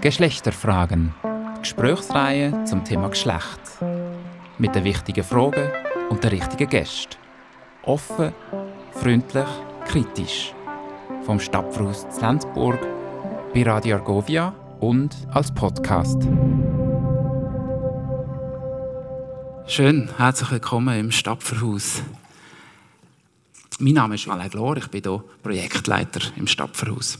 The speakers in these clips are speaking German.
Geschlechterfragen. Gesprächsreihe zum Thema Geschlecht. Mit den wichtigen Fragen und den richtigen Gästen. Offen, freundlich, kritisch. Vom Stadtverhaus Lenzburg bei Radio Argovia und als Podcast. Schön, herzlich willkommen im Stadtverhaus. Mein Name ist Alain Glor, ich bin hier Projektleiter im Stadtverhaus.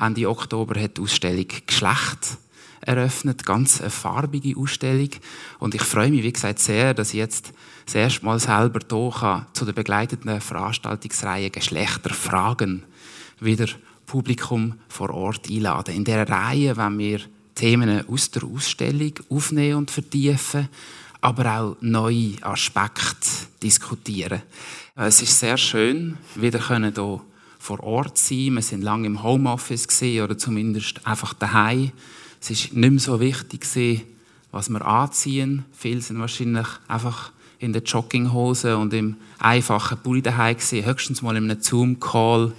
Ende Oktober hat die Ausstellung Geschlecht eröffnet, ganz eine farbige Ausstellung. Und ich freue mich, wie gesagt, sehr, dass ich jetzt das erste Mal selber hier zu der begleitenden Veranstaltungsreihe Geschlechterfragen wieder Publikum vor Ort einladen. In dieser Reihe wenn wir Themen aus der Ausstellung aufnehmen und vertiefen, aber auch neue Aspekte diskutieren. Es ist sehr schön, wieder hier vor Ort sein. Wir sind lange im Homeoffice oder zumindest einfach daheim. Es ist nicht mehr so wichtig was wir anziehen. Viele sind wahrscheinlich einfach in der Jogginghose und im einfachen Pulli daheim. Höchstens mal in einem Zoom-Call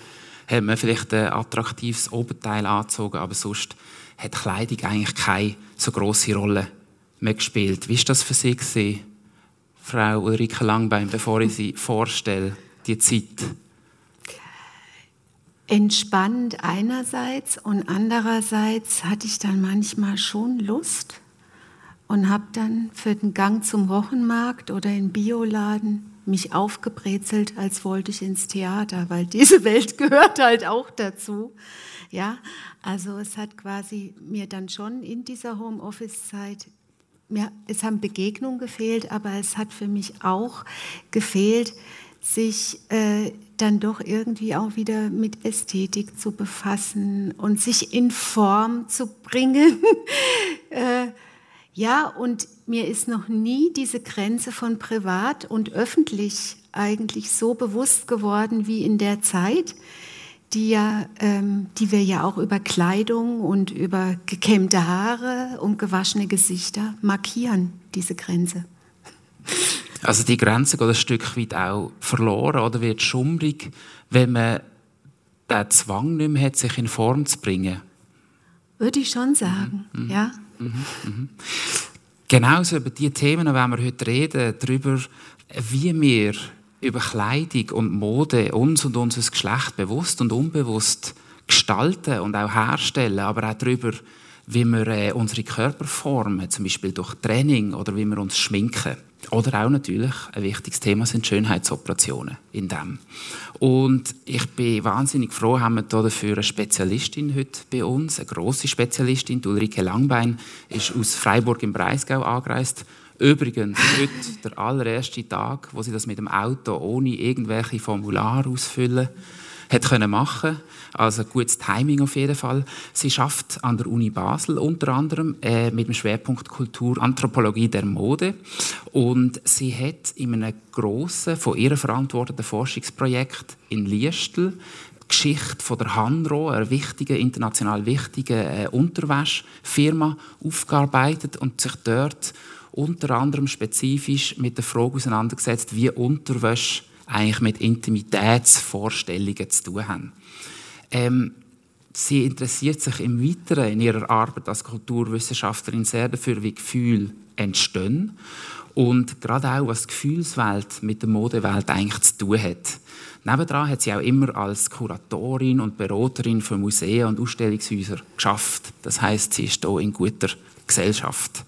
hat man vielleicht ein attraktives Oberteil angezogen, aber sonst hat Kleidung eigentlich keine so große Rolle mehr gespielt. Wie war das für Sie gewesen, Frau Ulrike Langbein, bevor ich Sie vorstelle, die Zeit? Entspannt einerseits und andererseits hatte ich dann manchmal schon Lust und habe dann für den Gang zum Wochenmarkt oder in Bioladen mich aufgebrezelt, als wollte ich ins Theater, weil diese Welt gehört halt auch dazu. Ja, also es hat quasi mir dann schon in dieser Homeoffice-Zeit mir, es haben Begegnungen gefehlt, aber es hat für mich auch gefehlt, sich äh, dann doch irgendwie auch wieder mit Ästhetik zu befassen und sich in Form zu bringen. äh, ja, und mir ist noch nie diese Grenze von privat und öffentlich eigentlich so bewusst geworden wie in der Zeit die, ja, ähm, die wir ja auch über Kleidung und über gekämmte Haare und gewaschene Gesichter markieren, diese Grenze. Also die Grenze geht ein Stück weit auch verloren oder wird schummrig, wenn man den Zwang nicht mehr hat, sich in Form zu bringen. Würde ich schon sagen, mhm. mhm ja. Mhm. Mhm. Genauso über die Themen wenn wir heute reden, darüber, wie wir über Kleidung und Mode uns und unser Geschlecht bewusst und unbewusst gestalten und auch herstellen, aber auch darüber, wie wir äh, unsere Körper formen, zum Beispiel durch Training oder wie wir uns schminken. Oder auch natürlich ein wichtiges Thema sind Schönheitsoperationen in dem. Und ich bin wahnsinnig froh, haben wir hier dafür eine Spezialistin heute bei uns, eine große Spezialistin, Ulrike Langbein, ist aus Freiburg im Breisgau angereist Übrigens, heute der allererste Tag, wo sie das mit dem Auto ohne irgendwelche Formulare ausfüllen hat können machen. Also gutes Timing auf jeden Fall. Sie schafft an der Uni Basel unter anderem äh, mit dem Schwerpunkt Kultur, Anthropologie der Mode und sie hat in einem grossen, von ihr verantworteten Forschungsprojekt in Liestel Geschichte von der Hanro, einer wichtigen, international wichtigen äh, Unterwäschfirma, aufgearbeitet und sich dort unter anderem spezifisch mit der Frage auseinandergesetzt, wie Unterwäsche eigentlich mit Intimitätsvorstellungen zu tun haben. Ähm, sie interessiert sich im Weiteren in ihrer Arbeit als Kulturwissenschaftlerin sehr dafür, wie Gefühle entstehen und gerade auch, was die Gefühlswelt mit der Modewelt eigentlich zu tun hat. Nebendran hat sie auch immer als Kuratorin und Beraterin für Museen und Ausstellungshäuser geschafft. Das heißt, sie ist hier in guter Gesellschaft.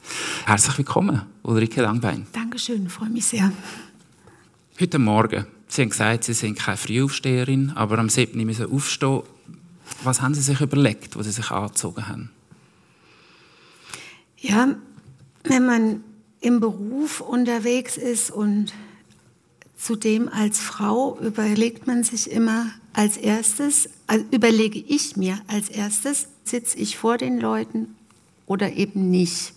Herzlich willkommen, Ulrike Langbein. Dankeschön, ich freue mich sehr. Heute Morgen, Sie haben gesagt, Sie sind keine Frühaufsteherin, aber am 7. müssen aufstehen. Was haben Sie sich überlegt, was Sie sich angezogen haben? Ja, wenn man im Beruf unterwegs ist und zudem als Frau überlegt man sich immer als erstes, also überlege ich mir als erstes, sitze ich vor den Leuten oder eben nicht.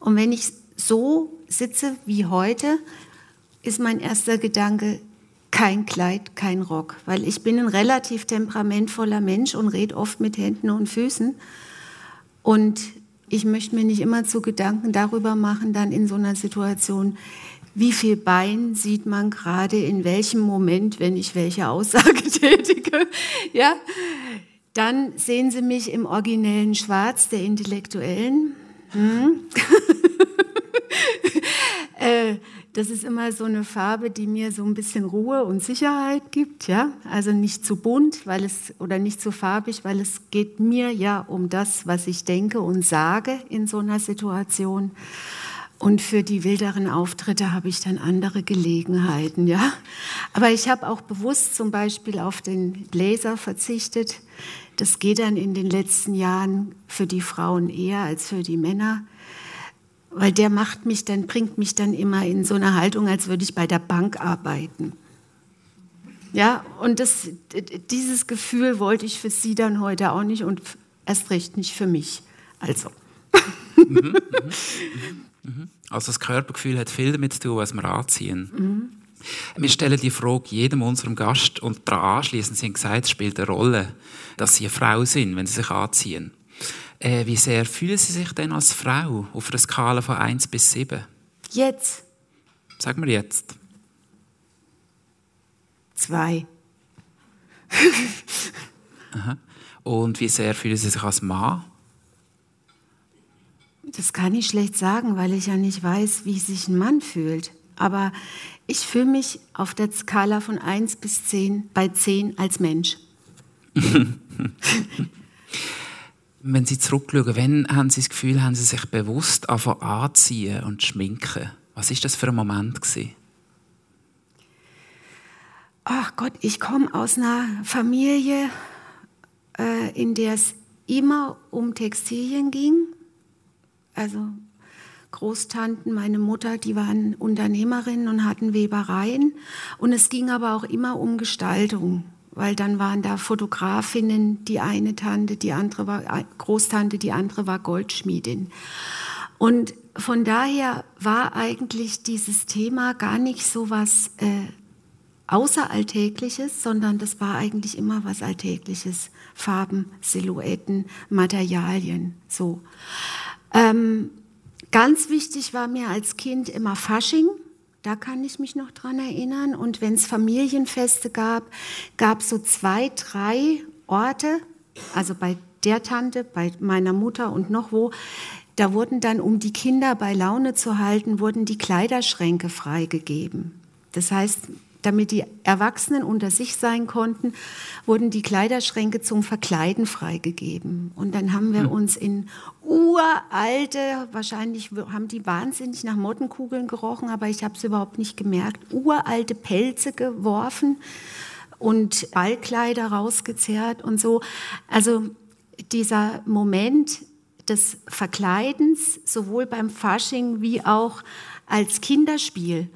Und wenn ich so sitze wie heute, ist mein erster Gedanke, kein Kleid, kein Rock, weil ich bin ein relativ temperamentvoller Mensch und rede oft mit Händen und Füßen. Und ich möchte mir nicht immer zu Gedanken darüber machen, dann in so einer Situation, wie viel Bein sieht man gerade in welchem Moment, wenn ich welche Aussage tätige. Ja, Dann sehen Sie mich im originellen Schwarz der Intellektuellen. Hm? äh, das ist immer so eine Farbe, die mir so ein bisschen Ruhe und Sicherheit gibt, ja. Also nicht zu bunt, weil es oder nicht zu farbig, weil es geht mir ja um das, was ich denke und sage in so einer Situation. Und für die wilderen Auftritte habe ich dann andere Gelegenheiten, ja. Aber ich habe auch bewusst zum Beispiel auf den Bläser verzichtet. Das geht dann in den letzten Jahren für die Frauen eher als für die Männer weil der macht mich dann, bringt mich dann immer in so eine Haltung, als würde ich bei der Bank arbeiten. Ja, und das, dieses Gefühl wollte ich für Sie dann heute auch nicht und erst recht nicht für mich. Also. Mhm, mhm, mhm, also das Körpergefühl hat viel damit zu tun, was wir anziehen. Mhm. Wir stellen die Frage jedem unserem Gast und daran anschließend sind gesagt, es spielt eine Rolle, dass sie eine Frau sind, wenn sie sich anziehen. Äh, wie sehr fühlen Sie sich denn als Frau auf einer Skala von 1 bis 7? Jetzt. Sag mir jetzt. Zwei. Aha. Und wie sehr fühlen Sie sich als Mann? Das kann ich schlecht sagen, weil ich ja nicht weiß, wie sich ein Mann fühlt. Aber ich fühle mich auf der Skala von 1 bis 10 bei 10 als Mensch. Wenn Sie zurückschauen, wann haben Sie das Gefühl, haben Sie sich bewusst anziehen und schminken? Was ist das für ein Moment gewesen? Ach Gott, ich komme aus einer Familie, äh, in der es immer um Textilien ging. Also Großtanten, meine Mutter, die waren Unternehmerinnen und hatten Webereien. Und es ging aber auch immer um Gestaltung weil dann waren da Fotografinnen, die eine Tante, die andere war Großtante, die andere war Goldschmiedin. Und von daher war eigentlich dieses Thema gar nicht so was äh, Außeralltägliches, sondern das war eigentlich immer was Alltägliches. Farben, Silhouetten, Materialien, so. Ähm, ganz wichtig war mir als Kind immer Fasching. Da kann ich mich noch dran erinnern. Und wenn es Familienfeste gab, gab es so zwei, drei Orte, also bei der Tante, bei meiner Mutter und noch wo, da wurden dann, um die Kinder bei Laune zu halten, wurden die Kleiderschränke freigegeben. Das heißt, damit die Erwachsenen unter sich sein konnten, wurden die Kleiderschränke zum Verkleiden freigegeben. Und dann haben wir hm. uns in uralte, wahrscheinlich haben die wahnsinnig nach Mottenkugeln gerochen, aber ich habe es überhaupt nicht gemerkt, uralte Pelze geworfen und Ballkleider rausgezerrt und so. Also dieser Moment des Verkleidens, sowohl beim Fasching wie auch als Kinderspiel,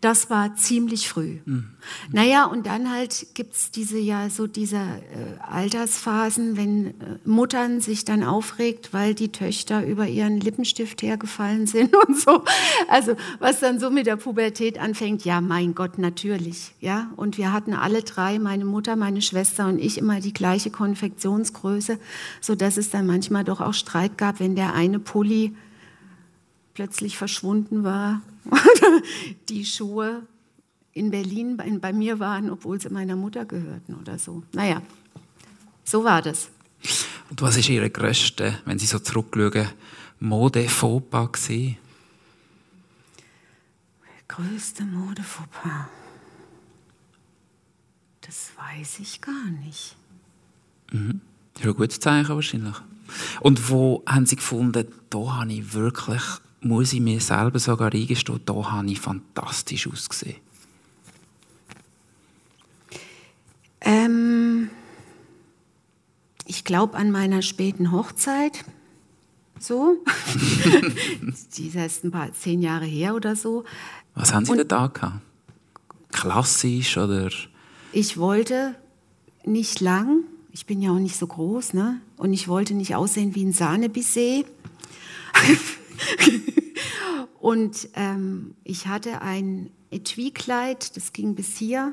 das war ziemlich früh. Mhm. Naja, und dann halt gibt es diese ja so diese äh, Altersphasen, wenn äh, Muttern sich dann aufregt, weil die Töchter über ihren Lippenstift hergefallen sind und so. Also was dann so mit der Pubertät anfängt, ja, mein Gott, natürlich. Ja, und wir hatten alle drei, meine Mutter, meine Schwester und ich, immer die gleiche Konfektionsgröße, sodass es dann manchmal doch auch Streit gab, wenn der eine Pulli plötzlich verschwunden war oder die Schuhe in Berlin bei, bei mir waren, obwohl sie meiner Mutter gehörten oder so. Naja, so war das. Und was ist Ihre größte, wenn Sie so zurückschauen, Mode-Fauxpas gewesen? Größte Mode-Fauxpas? Das weiß ich gar nicht. Mhm. Das ist ein gutes Zeichen wahrscheinlich. Und wo haben Sie gefunden, da habe ich wirklich muss ich mir selber sogar eingestehen, da habe ich fantastisch ausgesehen? Ähm, ich glaube an meiner späten Hochzeit. So. Die ist erst ein paar zehn Jahre her oder so. Was haben Sie denn da gehabt? Klassisch oder? Ich wollte nicht lang. Ich bin ja auch nicht so groß, ne? Und ich wollte nicht aussehen wie ein Sahnebisset. und ähm, ich hatte ein Etui-Kleid, das ging bis hier.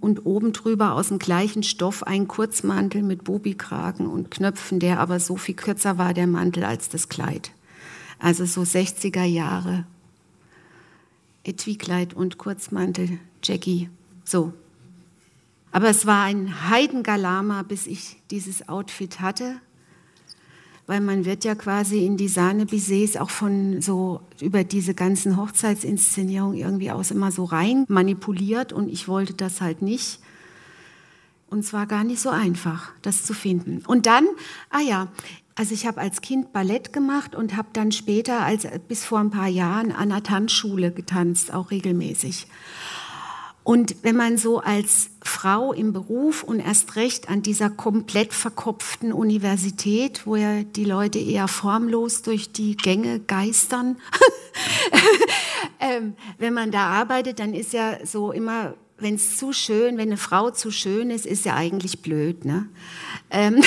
Und oben drüber aus dem gleichen Stoff ein Kurzmantel mit Bobikragen und Knöpfen, der aber so viel kürzer war, der Mantel, als das Kleid. Also so 60er Jahre. Etui-Kleid und Kurzmantel, Jackie, so. Aber es war ein Heidengalama, bis ich dieses Outfit hatte. Weil man wird ja quasi in die Sahne-Bisets auch von so über diese ganzen Hochzeitsinszenierungen irgendwie aus immer so rein manipuliert und ich wollte das halt nicht. Und es war gar nicht so einfach, das zu finden. Und dann, ah ja, also ich habe als Kind Ballett gemacht und habe dann später, als, bis vor ein paar Jahren, an der Tanzschule getanzt, auch regelmäßig. Und wenn man so als Frau im Beruf und erst recht an dieser komplett verkopften Universität, wo ja die Leute eher formlos durch die Gänge geistern, ähm, wenn man da arbeitet, dann ist ja so immer, wenn es zu schön, wenn eine Frau zu schön ist, ist ja eigentlich blöd. Ne? Ähm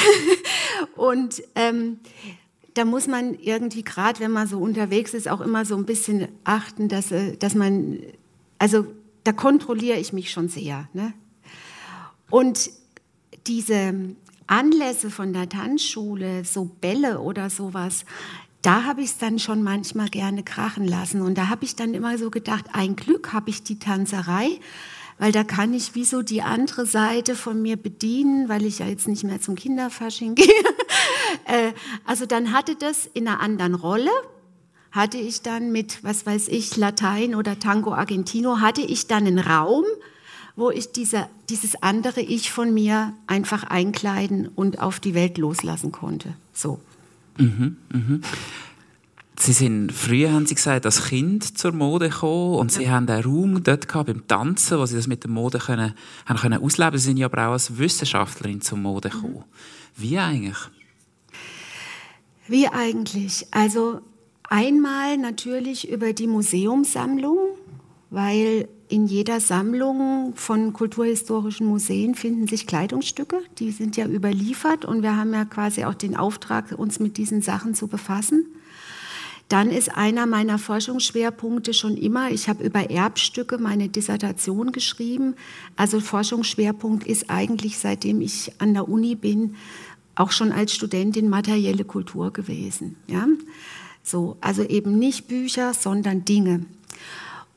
und ähm, da muss man irgendwie, gerade wenn man so unterwegs ist, auch immer so ein bisschen achten, dass, äh, dass man, also da kontrolliere ich mich schon sehr. Ne? Und diese Anlässe von der Tanzschule, so Bälle oder sowas, da habe ich es dann schon manchmal gerne krachen lassen. Und da habe ich dann immer so gedacht, ein Glück habe ich die Tanzerei, weil da kann ich wie so die andere Seite von mir bedienen, weil ich ja jetzt nicht mehr zum Kinderfasching gehe. Äh, also dann hatte das in einer anderen Rolle, hatte ich dann mit, was weiß ich, Latein oder Tango Argentino, hatte ich dann einen Raum, wo ich diese, dieses andere Ich von mir einfach einkleiden und auf die Welt loslassen konnte. So. Mhm, mhm. Sie sind früher, haben Sie gesagt, als Kind zur Mode gekommen und ja. Sie haben einen Raum dort gehabt beim Tanzen, wo Sie das mit der Mode können, haben können ausleben. Sie sind ja aber auch als Wissenschaftlerin zur Mode mhm. gekommen. Mhm. Wie eigentlich? Wie eigentlich? Also einmal natürlich über die Museumssammlung, weil in jeder Sammlung von kulturhistorischen Museen finden sich Kleidungsstücke, die sind ja überliefert und wir haben ja quasi auch den Auftrag, uns mit diesen Sachen zu befassen. Dann ist einer meiner Forschungsschwerpunkte schon immer, ich habe über Erbstücke meine Dissertation geschrieben. Also Forschungsschwerpunkt ist eigentlich, seitdem ich an der Uni bin, auch schon als Studentin materielle Kultur gewesen. Ja? So, also eben nicht Bücher, sondern Dinge.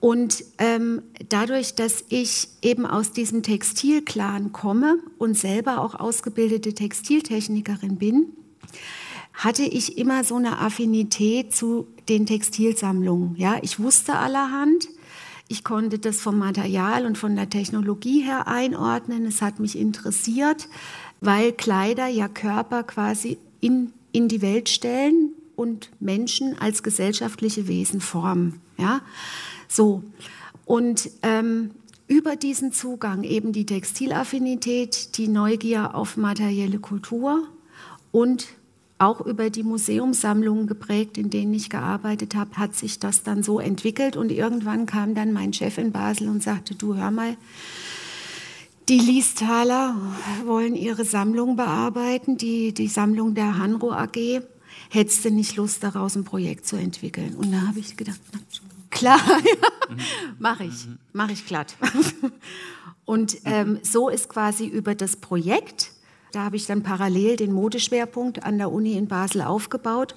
Und ähm, dadurch, dass ich eben aus diesem Textilclan komme und selber auch ausgebildete Textiltechnikerin bin, hatte ich immer so eine Affinität zu den Textilsammlungen. Ja, ich wusste allerhand. Ich konnte das vom Material und von der Technologie her einordnen. Es hat mich interessiert, weil Kleider ja Körper quasi in, in die Welt stellen und Menschen als gesellschaftliche Wesen formen. Ja, so. Und ähm, über diesen Zugang eben die Textilaffinität, die Neugier auf materielle Kultur und auch über die Museumssammlungen geprägt, in denen ich gearbeitet habe, hat sich das dann so entwickelt. Und irgendwann kam dann mein Chef in Basel und sagte, du hör mal, die Liestaler wollen ihre Sammlung bearbeiten, die, die Sammlung der Hanro AG. Hättest du nicht Lust, daraus ein Projekt zu entwickeln? Und da habe ich gedacht, na, klar, ja, mache ich, mache ich glatt. Und ähm, so ist quasi über das Projekt da habe ich dann parallel den Modeschwerpunkt an der Uni in Basel aufgebaut.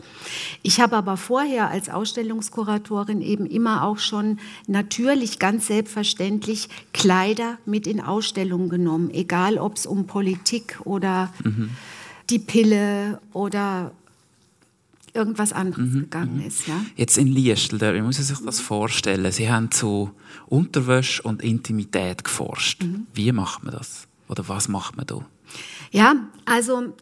Ich habe aber vorher als Ausstellungskuratorin eben immer auch schon natürlich ganz selbstverständlich Kleider mit in Ausstellungen genommen, egal ob es um Politik oder mhm. die Pille oder irgendwas anderes mhm, gegangen mhm. ist. Ja? Jetzt in Liestel, wie muss man sich das vorstellen? Sie haben zu Unterwäsche und Intimität geforscht. Mhm. Wie macht man das? Oder was macht man da? Ja, also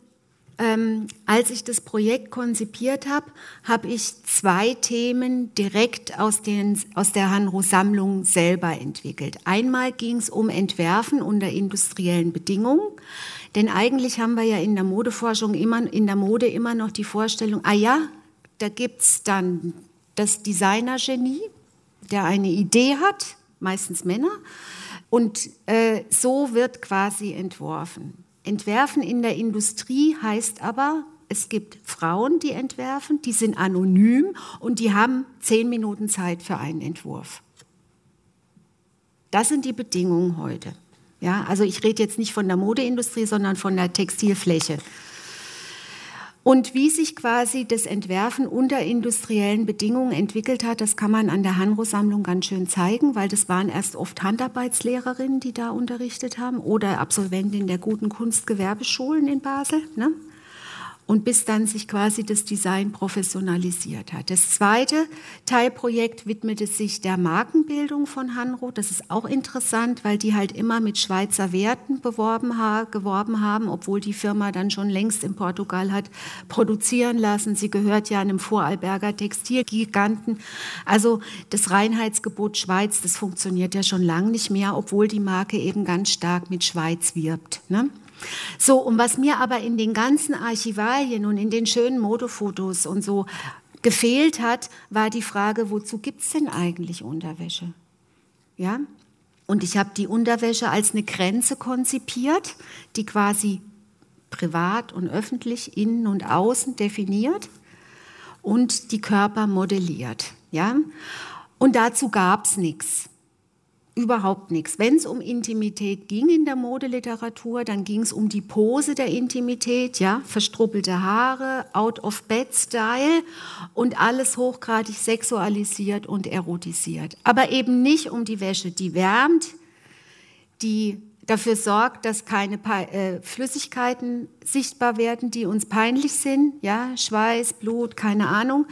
ähm, als ich das Projekt konzipiert habe, habe ich zwei Themen direkt aus, den, aus der Hanro-Sammlung selber entwickelt. Einmal ging es um Entwerfen unter industriellen Bedingungen, denn eigentlich haben wir ja in der Modeforschung immer, in der Mode immer noch die Vorstellung, ah ja, da gibt es dann das Designergenie, der eine Idee hat, meistens Männer, und äh, so wird quasi entworfen. Entwerfen in der Industrie heißt aber, es gibt Frauen, die entwerfen, die sind anonym und die haben zehn Minuten Zeit für einen Entwurf. Das sind die Bedingungen heute. Ja, also ich rede jetzt nicht von der Modeindustrie, sondern von der Textilfläche. Und wie sich quasi das Entwerfen unter industriellen Bedingungen entwickelt hat, das kann man an der Hanro-Sammlung ganz schön zeigen, weil das waren erst oft Handarbeitslehrerinnen, die da unterrichtet haben oder Absolventinnen der guten Kunstgewerbeschulen in Basel. Ne? Und bis dann sich quasi das Design professionalisiert hat. Das zweite Teilprojekt widmete sich der Markenbildung von Hanro. Das ist auch interessant, weil die halt immer mit Schweizer Werten beworben, geworben haben, obwohl die Firma dann schon längst in Portugal hat produzieren lassen. Sie gehört ja einem Vorarlberger Textilgiganten. Also das Reinheitsgebot Schweiz, das funktioniert ja schon lange nicht mehr, obwohl die Marke eben ganz stark mit Schweiz wirbt. Ne? So, und was mir aber in den ganzen Archivalien und in den schönen Modefotos und so gefehlt hat, war die Frage, wozu gibt es denn eigentlich Unterwäsche? Ja? Und ich habe die Unterwäsche als eine Grenze konzipiert, die quasi privat und öffentlich, innen und außen definiert und die Körper modelliert. Ja? Und dazu gab es nichts überhaupt nichts. Wenn es um Intimität ging in der Modeliteratur, dann ging es um die Pose der Intimität, ja, verstruppelte Haare, Out-of-Bed-Style und alles hochgradig sexualisiert und erotisiert. Aber eben nicht um die Wäsche, die wärmt, die dafür sorgt, dass keine äh, Flüssigkeiten sichtbar werden, die uns peinlich sind, ja, Schweiß, Blut, keine Ahnung,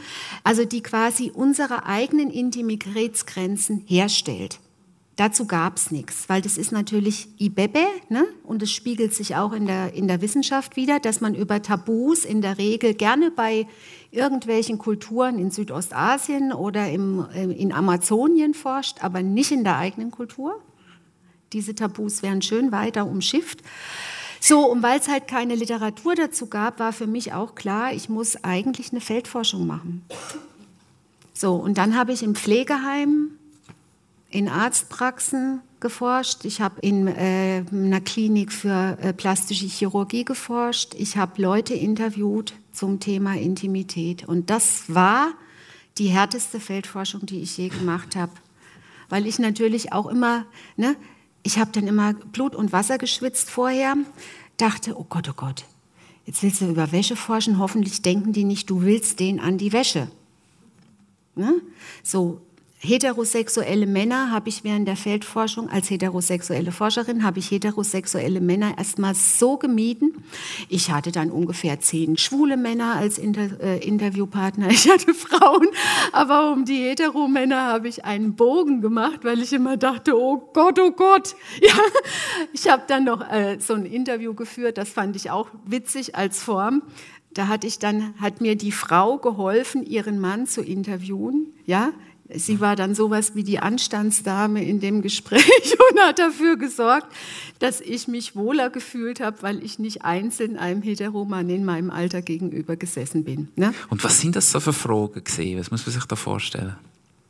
also die quasi unsere eigenen Intimitätsgrenzen herstellt. Dazu gab es nichts, weil das ist natürlich Ibebe ne? und es spiegelt sich auch in der, in der Wissenschaft wieder, dass man über Tabus in der Regel gerne bei irgendwelchen Kulturen in Südostasien oder im, äh, in Amazonien forscht, aber nicht in der eigenen Kultur. Diese Tabus werden schön weiter umschifft. So, und weil es halt keine Literatur dazu gab, war für mich auch klar, ich muss eigentlich eine Feldforschung machen. So, und dann habe ich im Pflegeheim in Arztpraxen geforscht, ich habe in äh, einer Klinik für äh, plastische Chirurgie geforscht, ich habe Leute interviewt zum Thema Intimität. Und das war die härteste Feldforschung, die ich je gemacht habe. Weil ich natürlich auch immer, ne, ich habe dann immer Blut und Wasser geschwitzt vorher, dachte, oh Gott, oh Gott, jetzt willst du über Wäsche forschen, hoffentlich denken die nicht, du willst den an die Wäsche. Ne? So, heterosexuelle Männer habe ich während der Feldforschung als heterosexuelle Forscherin habe ich heterosexuelle Männer erstmal so gemieden. Ich hatte dann ungefähr zehn schwule Männer als Inter äh, Interviewpartner. Ich hatte Frauen, aber um die Heteromänner habe ich einen Bogen gemacht, weil ich immer dachte, oh Gott, oh Gott. Ja, ich habe dann noch äh, so ein Interview geführt. Das fand ich auch witzig als Form. Da hatte ich dann, hat mir die Frau geholfen, ihren Mann zu interviewen. Ja, Sie war dann sowas wie die Anstandsdame in dem Gespräch und hat dafür gesorgt, dass ich mich wohler gefühlt habe, weil ich nicht einzeln einem Heteroman in meinem Alter gegenüber gesessen bin. Ne? Und was sind das so für Fragen gesehen? Was muss man sich da vorstellen?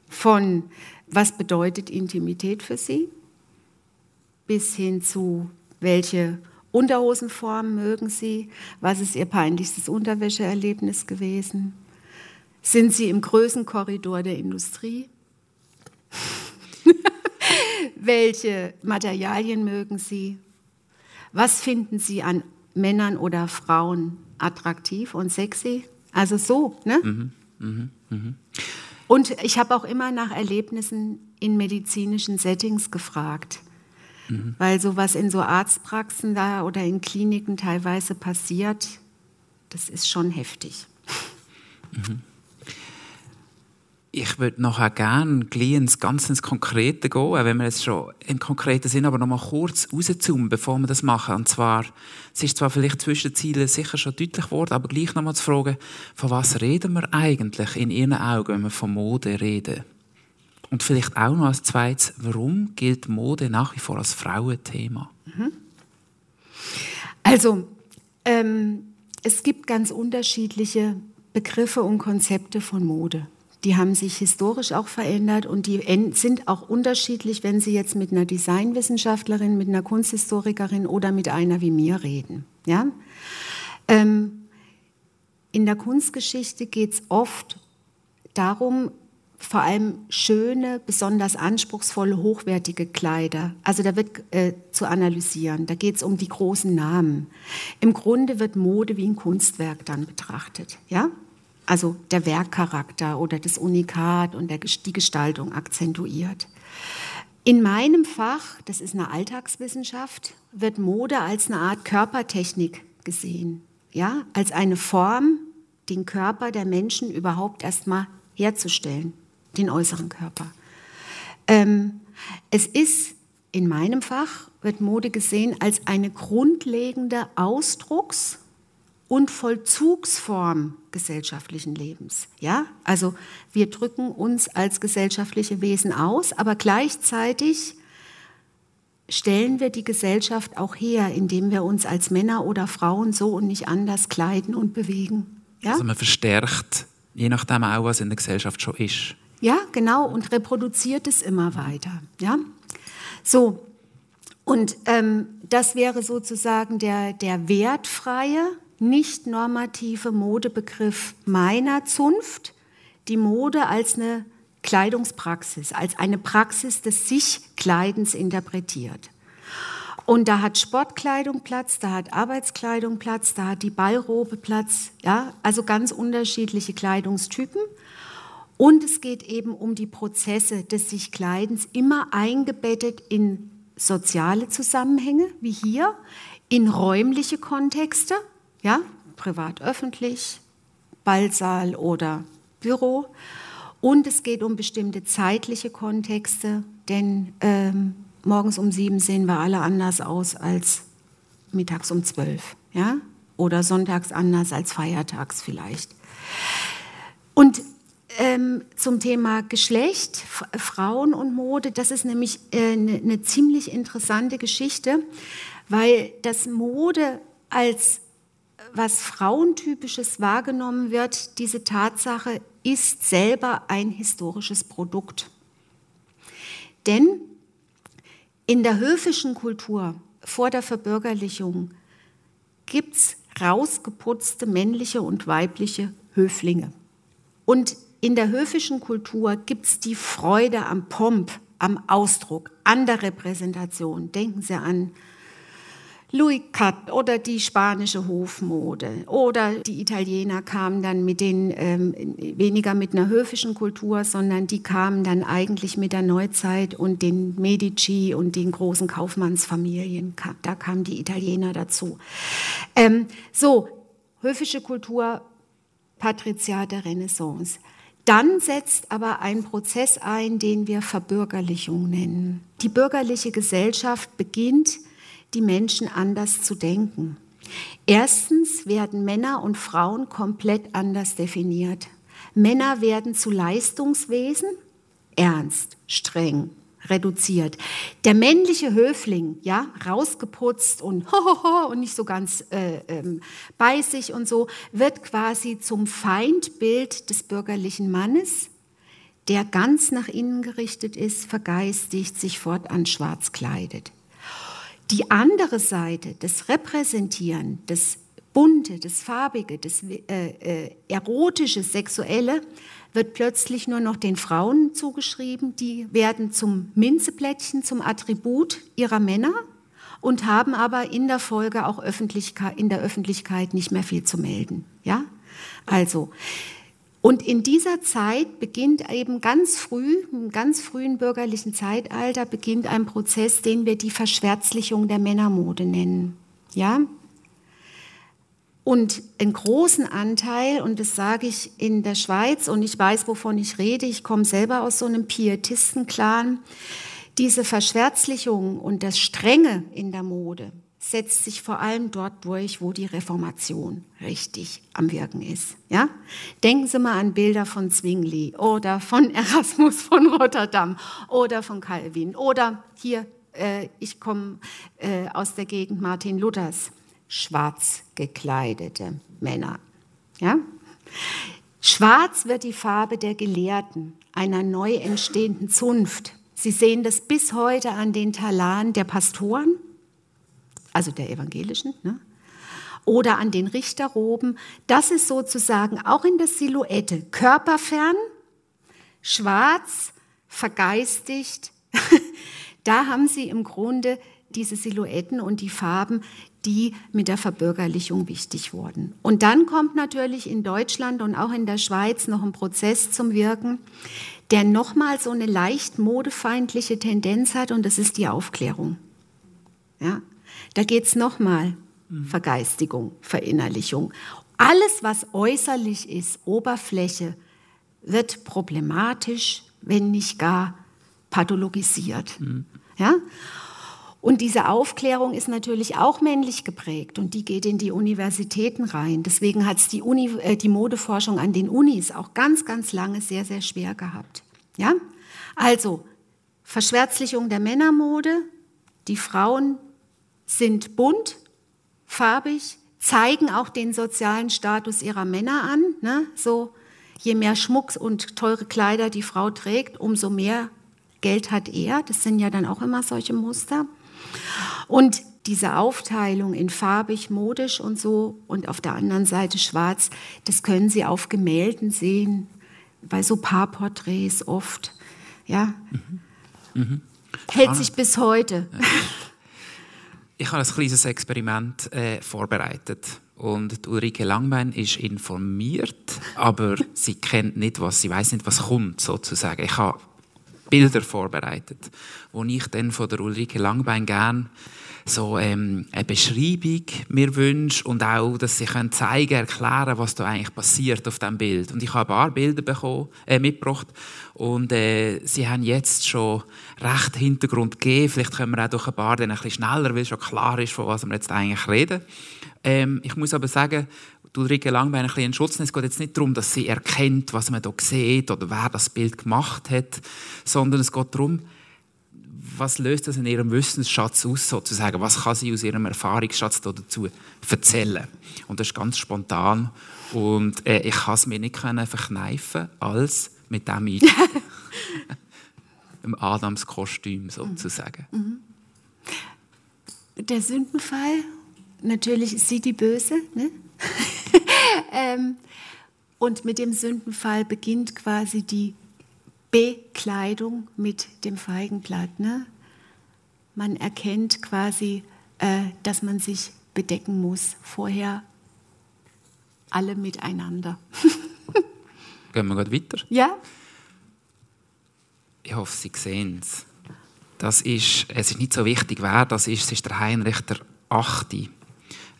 Von was bedeutet Intimität für Sie bis hin zu welche Unterhosenform mögen Sie? Was ist Ihr peinlichstes Unterwäscheerlebnis gewesen? Sind Sie im Größenkorridor der Industrie? Welche Materialien mögen Sie? Was finden Sie an Männern oder Frauen attraktiv und sexy? Also so, ne? Mhm, mh, mh. Und ich habe auch immer nach Erlebnissen in medizinischen Settings gefragt, mhm. weil sowas in so Arztpraxen da oder in Kliniken teilweise passiert, das ist schon heftig. Mhm ich würde nachher gerne ins ganz ins Konkrete gehen, wenn wir jetzt schon im Konkreten sind, aber noch mal kurz rauszoomen, bevor wir das machen. Und zwar, es ist zwar vielleicht zwischen Zielen sicher schon deutlich geworden, aber gleich noch mal zu fragen, von was reden wir eigentlich in Ihren Augen, wenn wir von Mode reden? Und vielleicht auch noch als zweites, warum gilt Mode nach wie vor als Frauenthema? Mhm. Also, ähm, es gibt ganz unterschiedliche Begriffe und Konzepte von Mode die haben sich historisch auch verändert und die sind auch unterschiedlich, wenn Sie jetzt mit einer Designwissenschaftlerin, mit einer Kunsthistorikerin oder mit einer wie mir reden. Ja? Ähm, in der Kunstgeschichte geht es oft darum, vor allem schöne, besonders anspruchsvolle, hochwertige Kleider. Also da wird äh, zu analysieren. Da geht es um die großen Namen. Im Grunde wird Mode wie ein Kunstwerk dann betrachtet. Ja? Also der Werkcharakter oder das Unikat und der, die Gestaltung akzentuiert. In meinem Fach, das ist eine Alltagswissenschaft, wird Mode als eine Art Körpertechnik gesehen. Ja? Als eine Form, den Körper der Menschen überhaupt erstmal herzustellen den äußeren Körper. Ähm, es ist in meinem Fach, wird Mode gesehen als eine grundlegende Ausdrucks- und Vollzugsform gesellschaftlichen Lebens. Ja? Also wir drücken uns als gesellschaftliche Wesen aus, aber gleichzeitig stellen wir die Gesellschaft auch her, indem wir uns als Männer oder Frauen so und nicht anders kleiden und bewegen. Ja? Also man verstärkt, je nachdem auch, was in der Gesellschaft schon ist. Ja, genau, und reproduziert es immer weiter. Ja? So, und ähm, das wäre sozusagen der, der wertfreie, nicht normative Modebegriff meiner Zunft, die Mode als eine Kleidungspraxis, als eine Praxis des Sich-Kleidens interpretiert. Und da hat Sportkleidung Platz, da hat Arbeitskleidung Platz, da hat die Ballrobe Platz, ja, also ganz unterschiedliche Kleidungstypen. Und es geht eben um die Prozesse des Sichkleidens, immer eingebettet in soziale Zusammenhänge, wie hier, in räumliche Kontexte, ja, privat-öffentlich, Ballsaal oder Büro. Und es geht um bestimmte zeitliche Kontexte, denn ähm, morgens um sieben sehen wir alle anders aus als mittags um zwölf, ja, oder sonntags anders als feiertags vielleicht. Und ähm, zum Thema Geschlecht, Frauen und Mode, das ist nämlich eine äh, ne ziemlich interessante Geschichte, weil das Mode als was Frauentypisches wahrgenommen wird, diese Tatsache ist selber ein historisches Produkt. Denn in der höfischen Kultur vor der Verbürgerlichung gibt es rausgeputzte männliche und weibliche Höflinge. Und in der höfischen Kultur gibt es die Freude am Pomp, am Ausdruck, an der Repräsentation. Denken Sie an Louis Cat oder die spanische Hofmode oder die Italiener kamen dann mit den ähm, weniger mit einer höfischen Kultur, sondern die kamen dann eigentlich mit der Neuzeit und den Medici und den großen Kaufmannsfamilien. Da kamen die Italiener dazu. Ähm, so höfische Kultur, Patriziat der Renaissance. Dann setzt aber ein Prozess ein, den wir Verbürgerlichung nennen. Die bürgerliche Gesellschaft beginnt, die Menschen anders zu denken. Erstens werden Männer und Frauen komplett anders definiert. Männer werden zu Leistungswesen, ernst, streng, reduziert. Der männliche Höfling, ja, rausgeputzt und hohoho und nicht so ganz äh, ähm, bei sich und so, wird quasi zum Feindbild des bürgerlichen Mannes, der ganz nach innen gerichtet ist, vergeistigt, sich fortan schwarz kleidet. Die andere Seite, das Repräsentieren, das Bunte, das Farbige, das äh, äh, Erotische, Sexuelle, wird plötzlich nur noch den Frauen zugeschrieben. Die werden zum Minzeplättchen, zum Attribut ihrer Männer und haben aber in der Folge auch Öffentlichkeit, in der Öffentlichkeit nicht mehr viel zu melden. Ja? Also, und in dieser Zeit beginnt eben ganz früh, im ganz frühen bürgerlichen Zeitalter, beginnt ein Prozess, den wir die Verschwärzlichung der Männermode nennen. Ja? Und einen großen Anteil, und das sage ich in der Schweiz, und ich weiß, wovon ich rede, ich komme selber aus so einem Pietistenclan, diese Verschwärzlichung und das Strenge in der Mode setzt sich vor allem dort durch, wo die Reformation richtig am Wirken ist. Ja? Denken Sie mal an Bilder von Zwingli oder von Erasmus von Rotterdam oder von Calvin oder hier, äh, ich komme äh, aus der Gegend Martin Luthers schwarz gekleidete Männer. Ja? Schwarz wird die Farbe der Gelehrten, einer neu entstehenden Zunft. Sie sehen das bis heute an den Talaren der Pastoren, also der evangelischen, ne? oder an den Richterroben. Das ist sozusagen auch in der Silhouette körperfern, Schwarz vergeistigt. da haben Sie im Grunde diese Silhouetten und die Farben, die mit der Verbürgerlichung wichtig wurden. Und dann kommt natürlich in Deutschland und auch in der Schweiz noch ein Prozess zum Wirken, der nochmal so eine leicht modefeindliche Tendenz hat und das ist die Aufklärung. Ja? Da geht es nochmal mhm. Vergeistigung, Verinnerlichung. Alles, was äußerlich ist, Oberfläche, wird problematisch, wenn nicht gar pathologisiert. Mhm. Ja? Und diese Aufklärung ist natürlich auch männlich geprägt und die geht in die Universitäten rein. Deswegen hat es die, äh, die Modeforschung an den Unis auch ganz, ganz lange sehr, sehr schwer gehabt. Ja? Also Verschwärzlichung der Männermode, die Frauen sind bunt, farbig, zeigen auch den sozialen Status ihrer Männer an. Ne? So, je mehr Schmuck und teure Kleider die Frau trägt, umso mehr Geld hat er. Das sind ja dann auch immer solche Muster. Und diese Aufteilung in farbig, modisch und so und auf der anderen Seite schwarz, das können Sie auf Gemälden sehen, bei so Paarporträts oft. Ja. Mhm. Mhm. Hält sich bis heute. Ich habe ein kleines Experiment äh, vorbereitet. Und Ulrike Langbein ist informiert, aber sie kennt nicht, was sie weiß nicht, was kommt sozusagen. Ich habe Bilder vorbereitet, wo ich dann von der Ulrike Langbein gerne so ähm, eine Beschreibung mir wünsche und auch, dass sie können zeigen, erklären, was da eigentlich passiert auf dem Bild. Und ich habe ein paar Bilder bekommen, äh, mitgebracht und äh, sie haben jetzt schon recht Hintergrund gegeben. Vielleicht können wir auch durch ein paar dann ein bisschen schneller, weil schon klar ist, von was wir jetzt eigentlich reden. Ähm, ich muss aber sagen, Ulrike Langbein ein bisschen in Schutz Es geht jetzt nicht darum, dass sie erkennt, was man hier sieht oder wer das Bild gemacht hat, sondern es geht darum, was löst das in ihrem Wissensschatz aus, sozusagen? Was kann sie aus ihrem Erfahrungsschatz dazu erzählen? Und das ist ganz spontan. Und äh, ich kann es mir nicht verkneifen, als mit dem im Adamskostüm sozusagen. Mhm. Der Sündenfall, natürlich ist sie die Böse. Ne? ähm, und mit dem Sündenfall beginnt quasi die Bekleidung mit dem Feigenblatt. Ne? Man erkennt quasi, äh, dass man sich bedecken muss. Vorher alle miteinander. Gehen wir gerade weiter? Ja. Ich hoffe, Sie sehen es. Das ist, es ist nicht so wichtig, wer das ist. Es ist der Heinrich der Achte.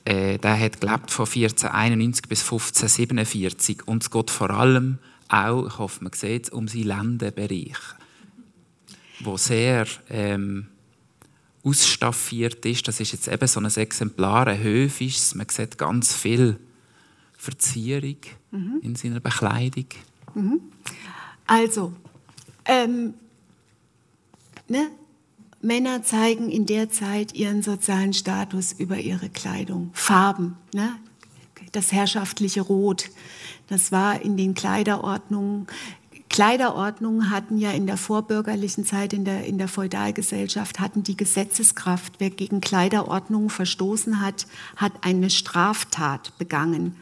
Äh, der hat gelebt von 1491 bis 1547 und es geht vor allem auch, ich hoffe, man sieht es, um seinen Ländenbereich, wo sehr ähm, ausstaffiert ist. Das ist jetzt eben so ein Exemplar, ein höfisches. Man sieht ganz viel Verzierung mhm. in seiner Bekleidung. Mhm. Also, ähm, ne? Männer zeigen in der Zeit ihren sozialen Status über ihre Kleidung. Farben, ne? das herrschaftliche Rot, das war in den Kleiderordnungen. Kleiderordnungen hatten ja in der vorbürgerlichen Zeit, in der, in der Feudalgesellschaft, hatten die Gesetzeskraft. Wer gegen Kleiderordnungen verstoßen hat, hat eine Straftat begangen.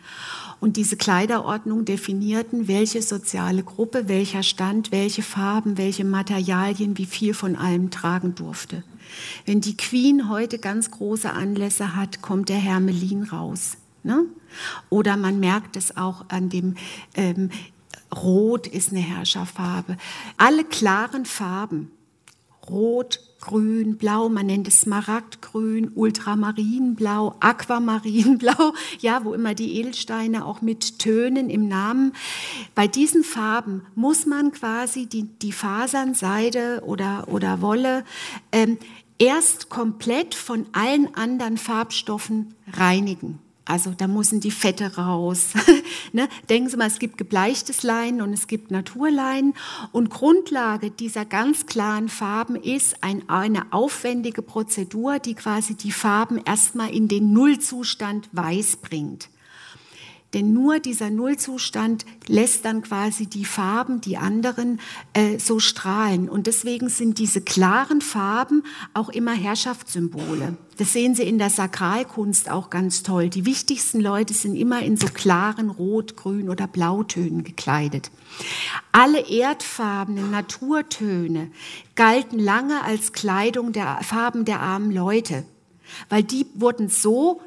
Und diese Kleiderordnungen definierten, welche soziale Gruppe, welcher Stand, welche Farben, welche Materialien, wie viel von allem tragen durfte. Wenn die Queen heute ganz große Anlässe hat, kommt der Hermelin raus. Ne? Oder man merkt es auch an dem ähm, Rot ist eine Herrscherfarbe. Alle klaren Farben, Rot, Grün, Blau, man nennt es Smaragdgrün, Ultramarinblau, Aquamarinblau, ja, wo immer die Edelsteine auch mit Tönen im Namen. Bei diesen Farben muss man quasi die, die Fasern, Seide oder, oder Wolle ähm, erst komplett von allen anderen Farbstoffen reinigen. Also da müssen die Fette raus. ne? Denken Sie mal, es gibt gebleichtes Leinen und es gibt Naturleinen. Und Grundlage dieser ganz klaren Farben ist ein, eine aufwendige Prozedur, die quasi die Farben erstmal in den Nullzustand weiß bringt. Denn nur dieser Nullzustand lässt dann quasi die Farben, die anderen, äh, so strahlen. Und deswegen sind diese klaren Farben auch immer Herrschaftssymbole. Das sehen Sie in der Sakralkunst auch ganz toll. Die wichtigsten Leute sind immer in so klaren Rot, Grün oder Blautönen gekleidet. Alle erdfarbenen Naturtöne galten lange als Kleidung der Farben der armen Leute, weil die wurden so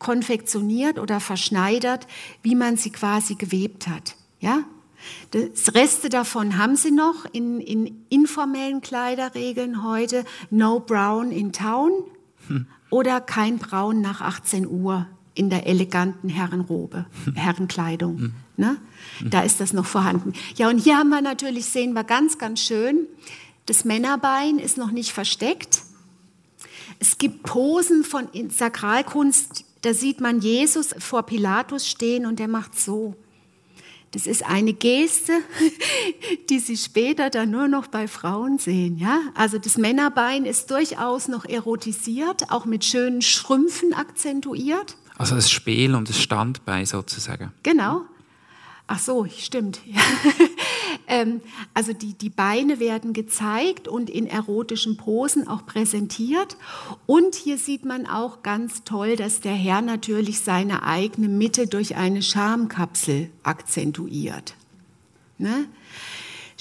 konfektioniert oder verschneidert, wie man sie quasi gewebt hat. Ja? Das Reste davon haben sie noch in, in informellen Kleiderregeln heute. No brown in town hm. oder kein Braun nach 18 Uhr in der eleganten Herrenrobe, hm. Herrenkleidung. Hm. Ne? Da ist das noch vorhanden. Ja, und hier haben wir natürlich, sehen wir ganz, ganz schön, das Männerbein ist noch nicht versteckt. Es gibt Posen von Sakralkunst, da sieht man Jesus vor Pilatus stehen und er macht so. Das ist eine Geste, die Sie später dann nur noch bei Frauen sehen. Ja? Also das Männerbein ist durchaus noch erotisiert, auch mit schönen Schrümpfen akzentuiert. Also das Spiel und das Standbein sozusagen. Genau. Ach so, stimmt. ähm, also die, die Beine werden gezeigt und in erotischen Posen auch präsentiert. Und hier sieht man auch ganz toll, dass der Herr natürlich seine eigene Mitte durch eine Schamkapsel akzentuiert. Ne?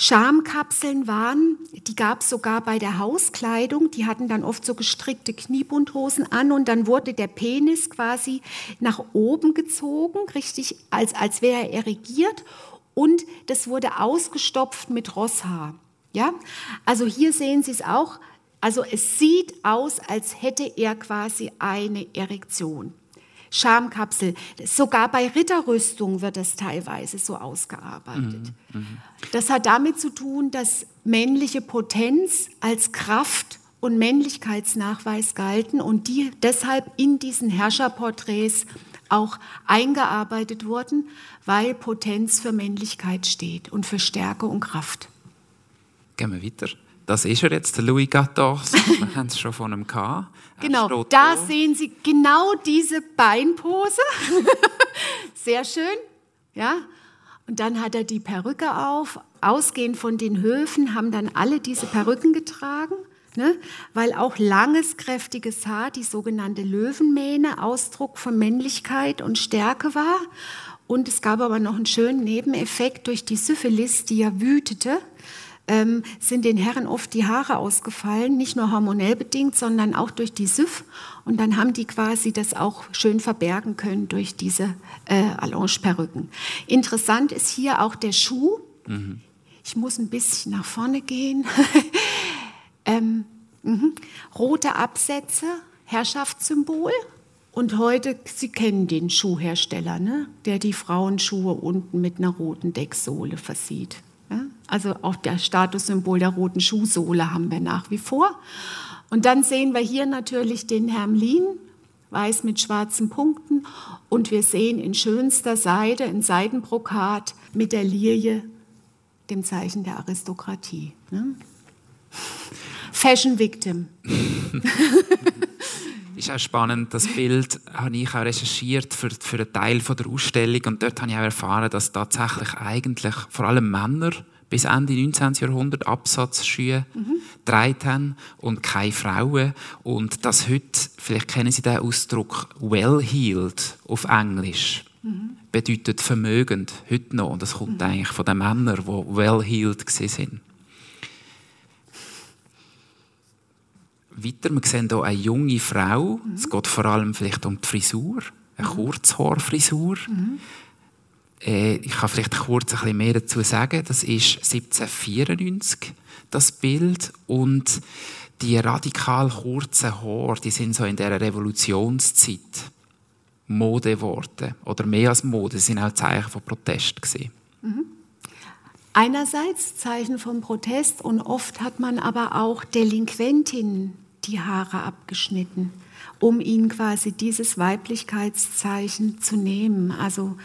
Schamkapseln waren, die gab es sogar bei der Hauskleidung, die hatten dann oft so gestrickte Kniebundhosen an und dann wurde der Penis quasi nach oben gezogen, richtig, als, als wäre er erigiert und das wurde ausgestopft mit Rosshaar. Ja? Also hier sehen Sie es auch, also es sieht aus, als hätte er quasi eine Erektion. Schamkapsel. Sogar bei Ritterrüstung wird das teilweise so ausgearbeitet. Mhm, mhm. Das hat damit zu tun, dass männliche Potenz als Kraft und Männlichkeitsnachweis galten und die deshalb in diesen Herrscherporträts auch eingearbeitet wurden, weil Potenz für Männlichkeit steht und für Stärke und Kraft. Gehen wir weiter. Das ist er jetzt, der Louis XIV. Wir haben es schon von ihm gehabt. Genau, da, da sehen Sie genau diese Beinpose. Sehr schön. Ja. Und dann hat er die Perücke auf. Ausgehend von den Höfen haben dann alle diese Perücken getragen. Ne? Weil auch langes, kräftiges Haar, die sogenannte Löwenmähne, Ausdruck von Männlichkeit und Stärke war. Und es gab aber noch einen schönen Nebeneffekt durch die Syphilis, die ja wütete ähm, sind den Herren oft die Haare ausgefallen, nicht nur hormonell bedingt, sondern auch durch die Syph. Und dann haben die quasi das auch schön verbergen können durch diese äh, Allonge-Perücken. Interessant ist hier auch der Schuh. Mhm. Ich muss ein bisschen nach vorne gehen. ähm, mhm. Rote Absätze, Herrschaftssymbol. Und heute, Sie kennen den Schuhhersteller, ne? der die Frauenschuhe unten mit einer roten Decksohle versieht. Also auch das Statussymbol der roten Schuhsohle haben wir nach wie vor. Und dann sehen wir hier natürlich den Hermlin, weiß mit schwarzen Punkten. Und wir sehen in schönster Seide, in Seidenbrokat mit der Lilie, dem Zeichen der Aristokratie. Ne? Fashion Victim. ist auch spannend, das Bild habe ich auch recherchiert für, für einen Teil von der Ausstellung und dort habe ich auch erfahren, dass tatsächlich eigentlich vor allem Männer bis Ende 19. Jahrhundert Absatzschuhe mhm. haben und keine Frauen. Und dass heute, vielleicht kennen Sie den Ausdruck well-heeled auf Englisch, mhm. bedeutet vermögend, heute noch. Und das kommt mhm. eigentlich von den Männern, die well-heeled sind. Weiter, wir sehen hier eine junge Frau. Mhm. Es geht vor allem vielleicht um die Frisur, eine mhm. Kurzhaarfrisur. Mhm. Äh, ich kann vielleicht kurz ein bisschen mehr dazu sagen. Das ist 1794, das Bild. Und die radikal kurzen Haare, die sind so in der Revolutionszeit Mode geworden. Oder mehr als Mode, sind auch Zeichen von Protest gewesen. Mhm. Einerseits Zeichen von Protest und oft hat man aber auch Delinquentinnen die Haare abgeschnitten, um ihnen quasi dieses Weiblichkeitszeichen zu nehmen. Also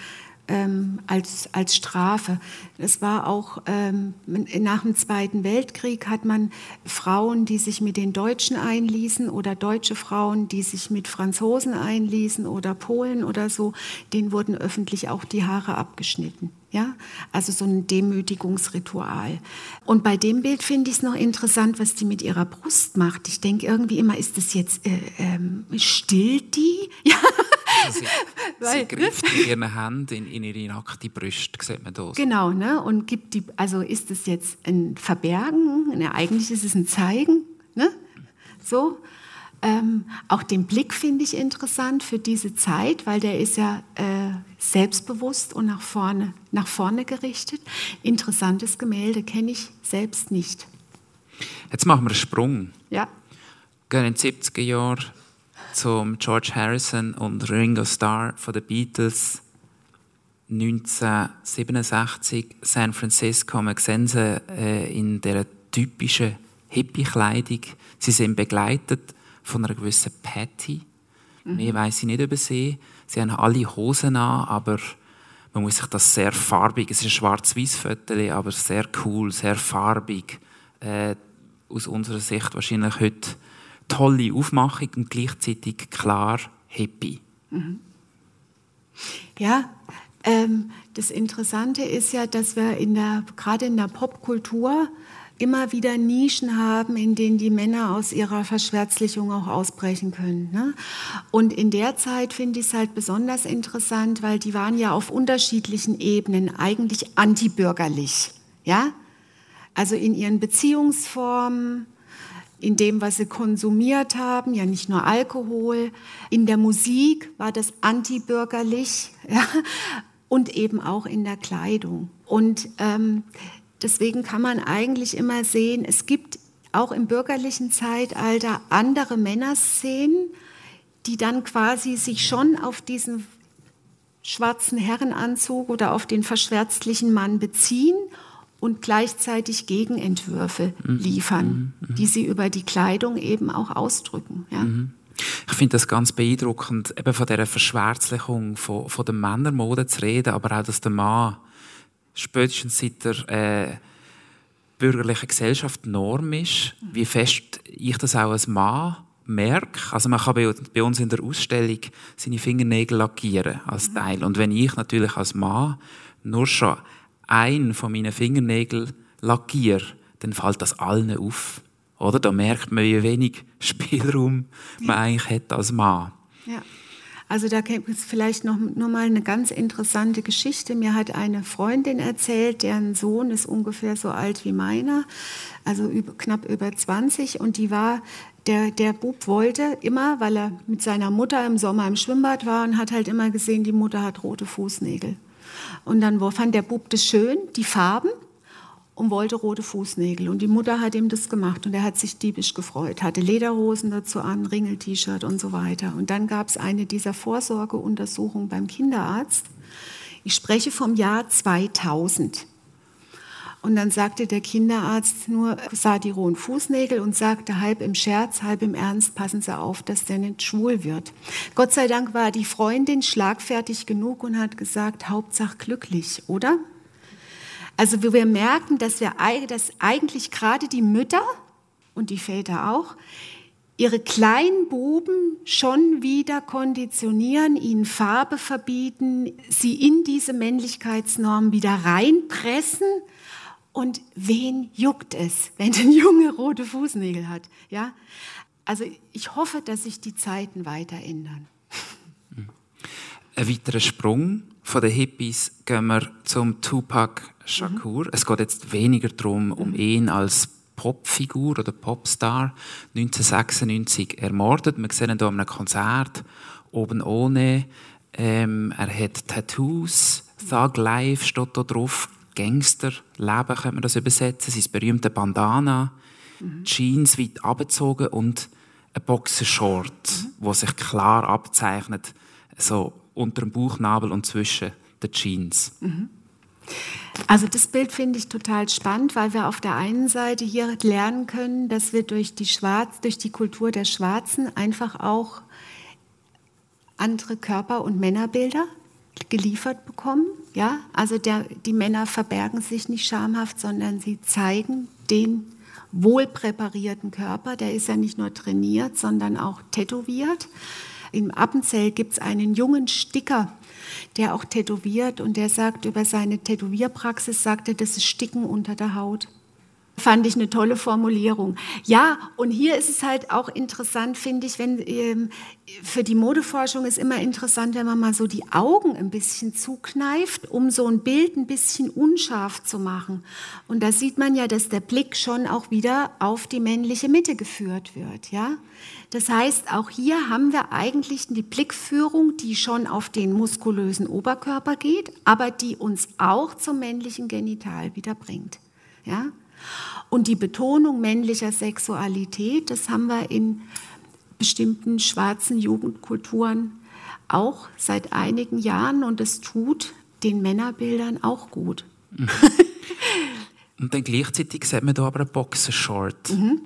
ähm, als, als Strafe. Es war auch ähm, nach dem Zweiten Weltkrieg hat man Frauen, die sich mit den Deutschen einließen oder deutsche Frauen, die sich mit Franzosen einließen oder Polen oder so, denen wurden öffentlich auch die Haare abgeschnitten. Ja, also so ein Demütigungsritual. Und bei dem Bild finde ich es noch interessant, was die mit ihrer Brust macht. Ich denke irgendwie immer, ist das jetzt, äh, ähm, stillt die? Ja. Sie, sie greift ihren Händen in, in ihre nackte Brust, sieht man das. Genau, ne? und gibt die, also ist das jetzt ein Verbergen? Ne, eigentlich ist es ein Zeigen, ne? so. Ähm, auch den Blick finde ich interessant für diese Zeit, weil der ist ja äh, selbstbewusst und nach vorne, nach vorne gerichtet. Interessantes Gemälde kenne ich selbst nicht. Jetzt machen wir einen Sprung. Ja. Gehen in die 70er Jahre zum George Harrison und Ringo Starr von den Beatles. 1967 San Francisco. Wir sehen sie äh, in der typischen Hippie-Kleidung. Sie sind begleitet von einer gewissen Patty. Mhm. Mehr weiß ich nicht über sie. Sie haben alle Hosen an, aber man muss sich das sehr farbig, es ist ein schwarz-weiß Foto, aber sehr cool, sehr farbig. Äh, aus unserer Sicht wahrscheinlich heute tolle Aufmachung und gleichzeitig klar happy. Mhm. Ja, ähm, das Interessante ist ja, dass wir in der, gerade in der Popkultur immer wieder Nischen haben, in denen die Männer aus ihrer Verschwärzlichung auch ausbrechen können. Ne? Und in der Zeit finde ich es halt besonders interessant, weil die waren ja auf unterschiedlichen Ebenen eigentlich antibürgerlich. Ja? Also in ihren Beziehungsformen, in dem, was sie konsumiert haben, ja nicht nur Alkohol. In der Musik war das antibürgerlich ja? und eben auch in der Kleidung. Und ähm, Deswegen kann man eigentlich immer sehen, es gibt auch im bürgerlichen Zeitalter andere Männerszenen, die dann quasi sich schon auf diesen schwarzen Herrenanzug oder auf den verschwärzlichen Mann beziehen und gleichzeitig Gegenentwürfe mhm. liefern, mhm. die sie über die Kleidung eben auch ausdrücken. Ja. Mhm. Ich finde das ganz beeindruckend, eben von dieser Verschwärzlichung von, von der Männermode zu reden, aber auch, dass der Mann spätestens seit der äh, bürgerlichen Gesellschaft Norm ist, wie fest ich das auch als Mann merke. Also man kann bei, uns in der Ausstellung seine Fingernägel lackieren als mhm. Teil. Und wenn ich natürlich als Mann nur schon einen von meinen Fingernägeln lackiere, dann fällt das allen auf. Oder? Da merkt man, wie wenig Spielraum man eigentlich hat als Mann. Ja. Also da gibt es vielleicht noch, noch mal eine ganz interessante Geschichte. Mir hat eine Freundin erzählt, deren Sohn ist ungefähr so alt wie meiner, also über, knapp über 20 und die war der, der Bub wollte immer, weil er mit seiner Mutter im Sommer im Schwimmbad war und hat halt immer gesehen, die Mutter hat rote Fußnägel. Und dann fand der Bub das schön, die Farben, und wollte rote Fußnägel. Und die Mutter hat ihm das gemacht und er hat sich diebisch gefreut, hatte Lederhosen dazu an, Ringel-T-Shirt und so weiter. Und dann gab es eine dieser Vorsorgeuntersuchungen beim Kinderarzt. Ich spreche vom Jahr 2000. Und dann sagte der Kinderarzt nur, sah die rohen Fußnägel und sagte halb im Scherz, halb im Ernst, passen Sie auf, dass der nicht schwul wird. Gott sei Dank war die Freundin schlagfertig genug und hat gesagt, Hauptsache glücklich, oder? Also wir merken, dass wir dass eigentlich gerade die Mütter und die Väter auch ihre kleinen Buben schon wieder konditionieren, ihnen Farbe verbieten, sie in diese Männlichkeitsnorm wieder reinpressen. Und wen juckt es, wenn ein Junge rote Fußnägel hat? Ja? Also ich hoffe, dass sich die Zeiten weiter ändern. Ein weiterer Sprung von den Hippies gehen wir zum Tupac Shakur. Mhm. Es geht jetzt weniger darum, um mhm. ihn als Popfigur oder Popstar 1996 ermordet. Wir sehen ihn hier an einem Konzert, oben ohne. Ähm, er hat Tattoos, Thug Life steht da drauf, Gangsterleben könnte man das übersetzen, sein berühmte Bandana, mhm. Jeans weit abgezogen und ein Boxershort, mhm. wo sich klar abzeichnet, so unter dem Bauchnabel und zwischen den Jeans. Mhm. Also das Bild finde ich total spannend, weil wir auf der einen Seite hier lernen können, dass wir durch die, Schwarz, durch die Kultur der Schwarzen einfach auch andere Körper- und Männerbilder geliefert bekommen. Ja, also der, die Männer verbergen sich nicht schamhaft, sondern sie zeigen den wohlpräparierten Körper. Der ist ja nicht nur trainiert, sondern auch tätowiert. Im Appenzell gibt es einen jungen Sticker, der auch tätowiert und der sagt über seine Tätowierpraxis, sagt er, das ist Sticken unter der Haut. Fand ich eine tolle Formulierung. Ja, und hier ist es halt auch interessant, finde ich, wenn ähm, für die Modeforschung ist immer interessant, wenn man mal so die Augen ein bisschen zukneift, um so ein Bild ein bisschen unscharf zu machen. Und da sieht man ja, dass der Blick schon auch wieder auf die männliche Mitte geführt wird, ja. Das heißt, auch hier haben wir eigentlich die Blickführung, die schon auf den muskulösen Oberkörper geht, aber die uns auch zum männlichen Genital wieder bringt, ja. Und die Betonung männlicher Sexualität, das haben wir in bestimmten schwarzen Jugendkulturen auch seit einigen Jahren und es tut den Männerbildern auch gut. Mhm. und dann gleichzeitig sieht man da aber einen Boxershort. Mhm.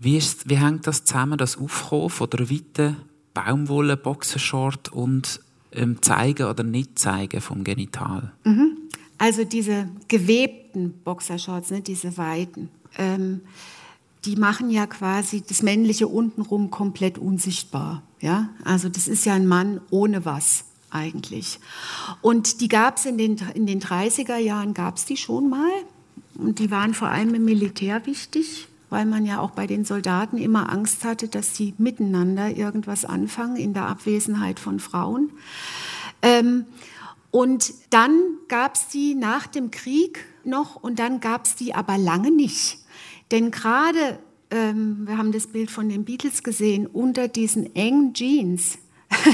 Wie, ist, wie hängt das zusammen, das Aufkommen von der weiten Baumwolle Boxershort und ähm, Zeigen oder nicht Zeigen vom Genital? Mhm. Also diese gewebten Boxershorts, ne, diese weiten, ähm, die machen ja quasi das männliche untenrum komplett unsichtbar. Ja? Also das ist ja ein Mann ohne was eigentlich. Und die gab es in den, in den 30er Jahren, gab es die schon mal. Und die waren vor allem im Militär wichtig, weil man ja auch bei den Soldaten immer Angst hatte, dass sie miteinander irgendwas anfangen in der Abwesenheit von Frauen. Ähm, und dann gab es die nach dem Krieg noch und dann gab es die aber lange nicht. Denn gerade, ähm, wir haben das Bild von den Beatles gesehen, unter diesen engen Jeans,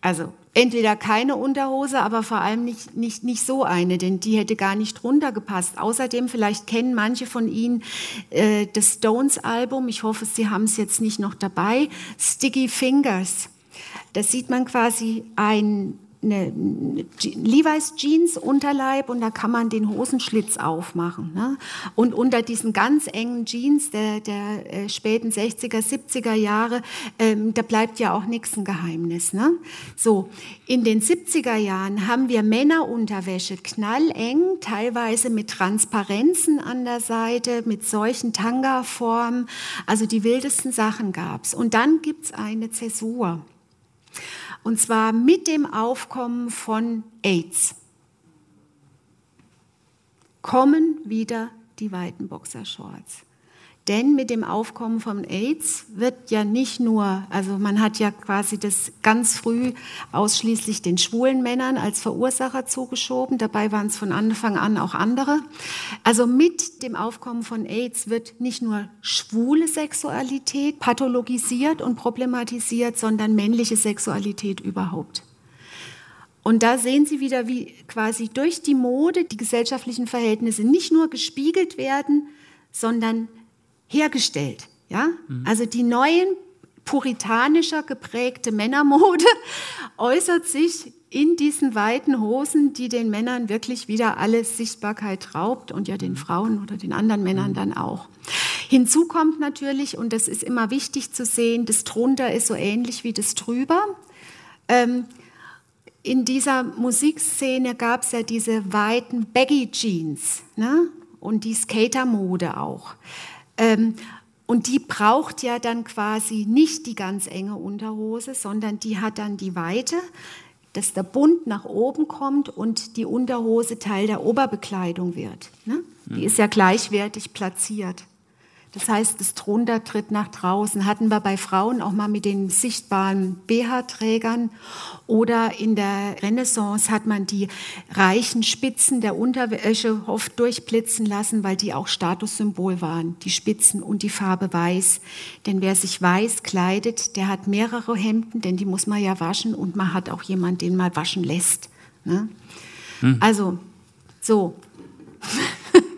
also entweder keine Unterhose, aber vor allem nicht, nicht, nicht so eine, denn die hätte gar nicht runtergepasst. Außerdem, vielleicht kennen manche von Ihnen äh, das Stones-Album, ich hoffe, Sie haben es jetzt nicht noch dabei, Sticky Fingers. Da sieht man quasi ein eine Levi's Jeans Unterleib und da kann man den Hosenschlitz aufmachen. Ne? Und unter diesen ganz engen Jeans der, der äh, späten 60er, 70er Jahre, ähm, da bleibt ja auch nichts ein Geheimnis. Ne? So, in den 70er Jahren haben wir Männerunterwäsche knalleng, teilweise mit Transparenzen an der Seite, mit solchen Tanga-Formen. Also die wildesten Sachen gab's. Und dann gibt's eine Zäsur. Und zwar mit dem Aufkommen von AIDS kommen wieder die weiten Boxershorts. Denn mit dem Aufkommen von AIDS wird ja nicht nur, also man hat ja quasi das ganz früh ausschließlich den schwulen Männern als Verursacher zugeschoben. Dabei waren es von Anfang an auch andere. Also mit dem Aufkommen von AIDS wird nicht nur schwule Sexualität pathologisiert und problematisiert, sondern männliche Sexualität überhaupt. Und da sehen Sie wieder, wie quasi durch die Mode die gesellschaftlichen Verhältnisse nicht nur gespiegelt werden, sondern hergestellt. Ja? Mhm. Also die neuen puritanischer geprägte Männermode äußert sich in diesen weiten Hosen, die den Männern wirklich wieder alle Sichtbarkeit raubt und ja den Frauen oder den anderen Männern dann auch. Hinzu kommt natürlich, und das ist immer wichtig zu sehen, das drunter ist so ähnlich wie das drüber. Ähm, in dieser Musikszene gab es ja diese weiten Baggy Jeans ne? und die Skatermode auch. Ähm, und die braucht ja dann quasi nicht die ganz enge Unterhose, sondern die hat dann die Weite, dass der Bund nach oben kommt und die Unterhose Teil der Oberbekleidung wird. Ne? Die mhm. ist ja gleichwertig platziert. Das heißt, das drunter tritt nach draußen. Hatten wir bei Frauen auch mal mit den sichtbaren BH-Trägern. Oder in der Renaissance hat man die reichen Spitzen der Unterwäsche oft durchblitzen lassen, weil die auch Statussymbol waren. Die Spitzen und die Farbe weiß. Denn wer sich weiß kleidet, der hat mehrere Hemden, denn die muss man ja waschen. Und man hat auch jemanden, den man waschen lässt. Ne? Hm. Also, so.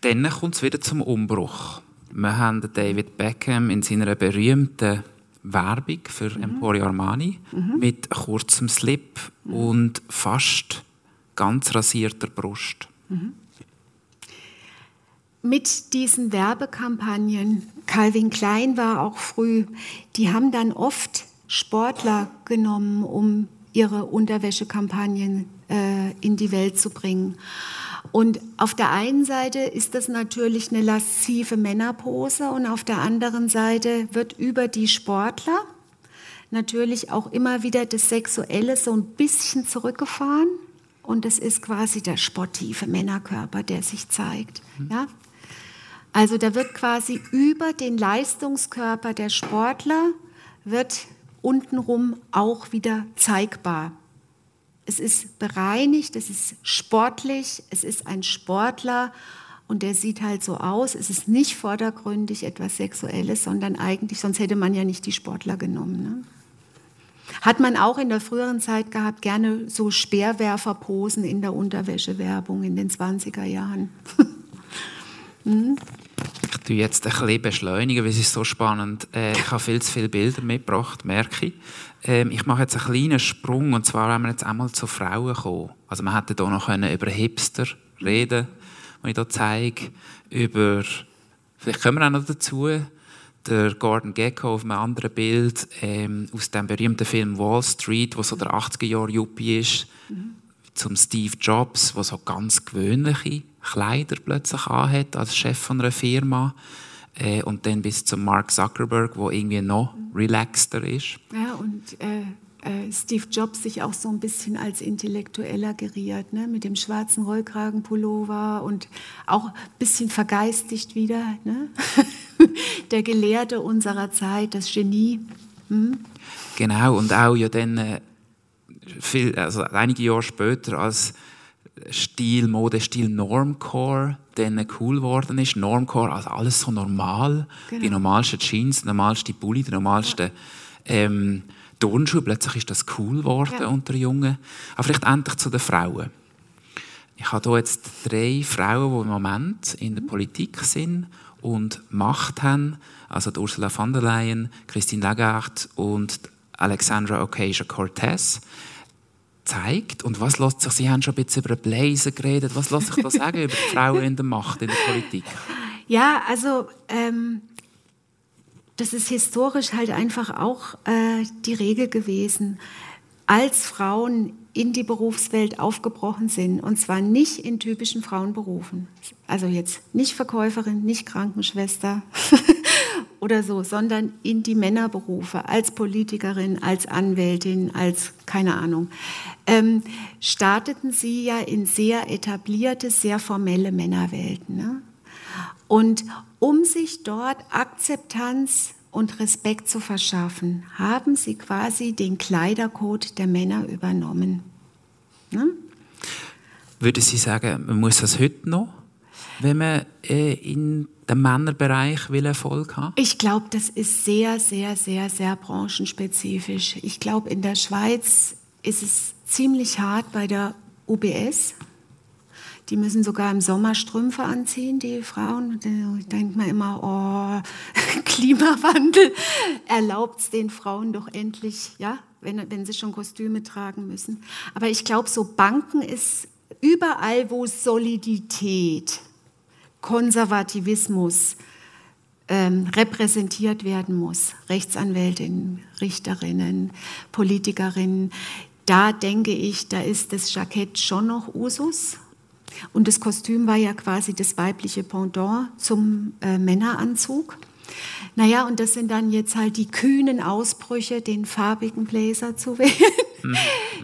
dann kommt es wieder zum Umbruch. Wir haben David Beckham in seiner berühmten Werbung für mhm. Emporio Armani mhm. mit kurzem Slip mhm. und fast ganz rasierter Brust. Mhm. Mit diesen Werbekampagnen, Calvin Klein war auch früh, die haben dann oft Sportler genommen, um ihre Unterwäschekampagnen äh, in die Welt zu bringen. Und auf der einen Seite ist das natürlich eine laszive Männerpose und auf der anderen Seite wird über die Sportler natürlich auch immer wieder das Sexuelle so ein bisschen zurückgefahren. Und es ist quasi der sportive Männerkörper, der sich zeigt. Mhm. Ja? Also da wird quasi über den Leistungskörper der Sportler wird untenrum auch wieder zeigbar. Es ist bereinigt, es ist sportlich, es ist ein Sportler und der sieht halt so aus. Es ist nicht vordergründig etwas Sexuelles, sondern eigentlich, sonst hätte man ja nicht die Sportler genommen. Ne? Hat man auch in der früheren Zeit gehabt, gerne so Speerwerferposen in der Unterwäschewerbung in den 20er Jahren. hm? Ich tue jetzt ein bisschen beschleunigen, weil es ist so spannend. Äh, ich habe viel zu viele Bilder mitgebracht, merke ich. Ähm, ich mache jetzt einen kleinen Sprung, und zwar, wenn wir jetzt einmal zu Frauen kommen. Also man hätte hier noch über Hipster reden, die ich hier zeige, über, vielleicht kommen wir auch noch dazu, der Gordon Gecko auf einem anderen Bild ähm, aus dem berühmten Film Wall Street, wo so der 80er Jahre Yuppie ist, mhm. zum Steve Jobs, der so ganz gewöhnliche Kleider plötzlich anhat als Chef von einer Firma. Äh, und dann bis zum Mark Zuckerberg, wo irgendwie noch relaxter ist. Ja, und äh, äh, Steve Jobs sich auch so ein bisschen als Intellektueller geriert, ne? mit dem schwarzen Rollkragenpullover und auch ein bisschen vergeistigt wieder. Ne? Der Gelehrte unserer Zeit, das Genie. Hm? Genau, und auch ja dann äh, viel, also einige Jahre später als Stil, Modestil Normcore dann cool geworden ist. Normcore, also alles so normal. Genau. Die normalsten Jeans, die normalste Pulli, die normalsten ähm, Turnschuhe. Plötzlich ist das cool geworden ja. unter Jungen. Aber vielleicht endlich zu den Frauen. Ich habe hier jetzt drei Frauen, die im Moment in der Politik sind und Macht haben. Also Ursula von der Leyen, Christine Lagarde und Alexandra Ocasio-Cortez zeigt und was lässt sich, Sie haben schon ein bisschen über Blazer geredet, was lässt sich da sagen über die Frauen in der Macht, in der Politik? Ja, also ähm, das ist historisch halt einfach auch äh, die Regel gewesen. Als Frauen in die Berufswelt aufgebrochen sind, und zwar nicht in typischen Frauenberufen, also jetzt nicht Verkäuferin, nicht Krankenschwester, oder so, sondern in die Männerberufe, als Politikerin, als Anwältin, als keine Ahnung, ähm, starteten sie ja in sehr etablierte, sehr formelle Männerwelten. Ne? Und um sich dort Akzeptanz und Respekt zu verschaffen, haben sie quasi den Kleidercode der Männer übernommen. Ne? Würde Sie sagen, man muss das heute noch, wenn man äh, in dem Männerbereich will Erfolg haben? Ich glaube, das ist sehr, sehr, sehr, sehr branchenspezifisch. Ich glaube, in der Schweiz ist es ziemlich hart bei der UBS. Die müssen sogar im Sommer Strümpfe anziehen, die Frauen. Da denkt man immer, oh, Klimawandel erlaubt es den Frauen doch endlich, ja, wenn, wenn sie schon Kostüme tragen müssen. Aber ich glaube, so Banken ist überall, wo Solidität Konservativismus ähm, repräsentiert werden muss. Rechtsanwältinnen, Richterinnen, Politikerinnen. Da denke ich, da ist das Jackett schon noch Usus. Und das Kostüm war ja quasi das weibliche Pendant zum äh, Männeranzug. Naja, und das sind dann jetzt halt die kühnen Ausbrüche, den farbigen Blazer zu wählen. Mhm.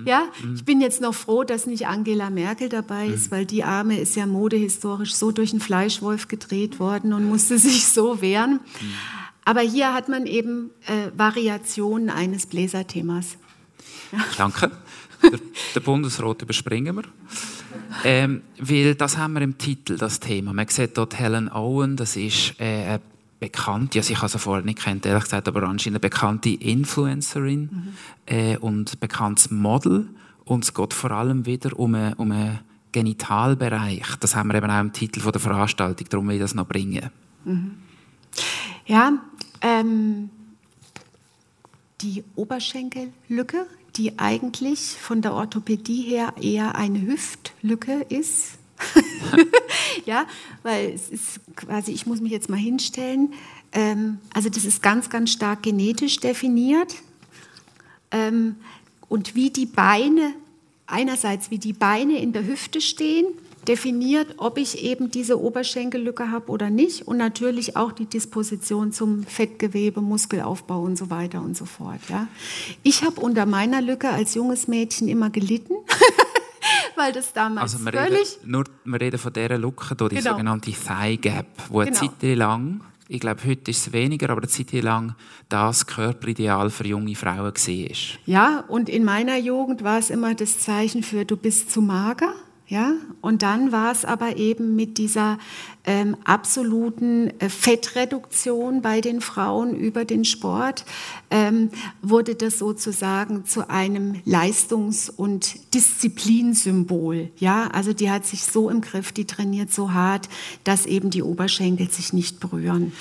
ja, ich bin jetzt noch froh, dass nicht Angela Merkel dabei ist, mhm. weil die Arme ist ja modehistorisch so durch einen Fleischwolf gedreht worden und musste sich so wehren. Mhm. Aber hier hat man eben äh, Variationen eines Bläserthemas. Ja. Danke. Der, der Bundesrat überspringen wir. Ähm, weil das haben wir im Titel, das Thema. Man sieht dort Helen Owen, das ist äh, eine bekannte, also ich habe sie vorher nicht kennt, ehrlich gesagt, aber anscheinend eine bekannte Influencerin mhm. äh, und bekanntes Model. Und es geht vor allem wieder um einen, um einen Genitalbereich. Das haben wir eben auch im Titel von der Veranstaltung, darum will ich das noch bringen. Mhm. Ja, ähm, die Oberschenkellücke, die eigentlich von der Orthopädie her eher eine Hüftlücke ist, ja, weil es ist quasi, ich muss mich jetzt mal hinstellen. Ähm, also das ist ganz, ganz stark genetisch definiert. Ähm, und wie die Beine, einerseits wie die Beine in der Hüfte stehen, definiert, ob ich eben diese Oberschenkellücke habe oder nicht und natürlich auch die Disposition zum Fettgewebe, Muskelaufbau und so weiter und so fort. Ja. Ich habe unter meiner Lücke als junges Mädchen immer gelitten. weil das damals also wir völlig... Reden, nur, wir reden von dieser Lücke, die Genau. sogenannte Thigh Gap, wo eine Genau. Zeit lang, ich glaube heute ist es weniger, aber eine Zeit lang das Körperideal für junge Frauen war. Ja, und in meiner Jugend war es immer das Zeichen für, du bist zu mager. Ja, und dann war es aber eben mit dieser ähm, absoluten äh, Fettreduktion bei den Frauen über den Sport, ähm, wurde das sozusagen zu einem Leistungs- und Disziplinsymbol. Ja, also die hat sich so im Griff, die trainiert so hart, dass eben die Oberschenkel sich nicht berühren.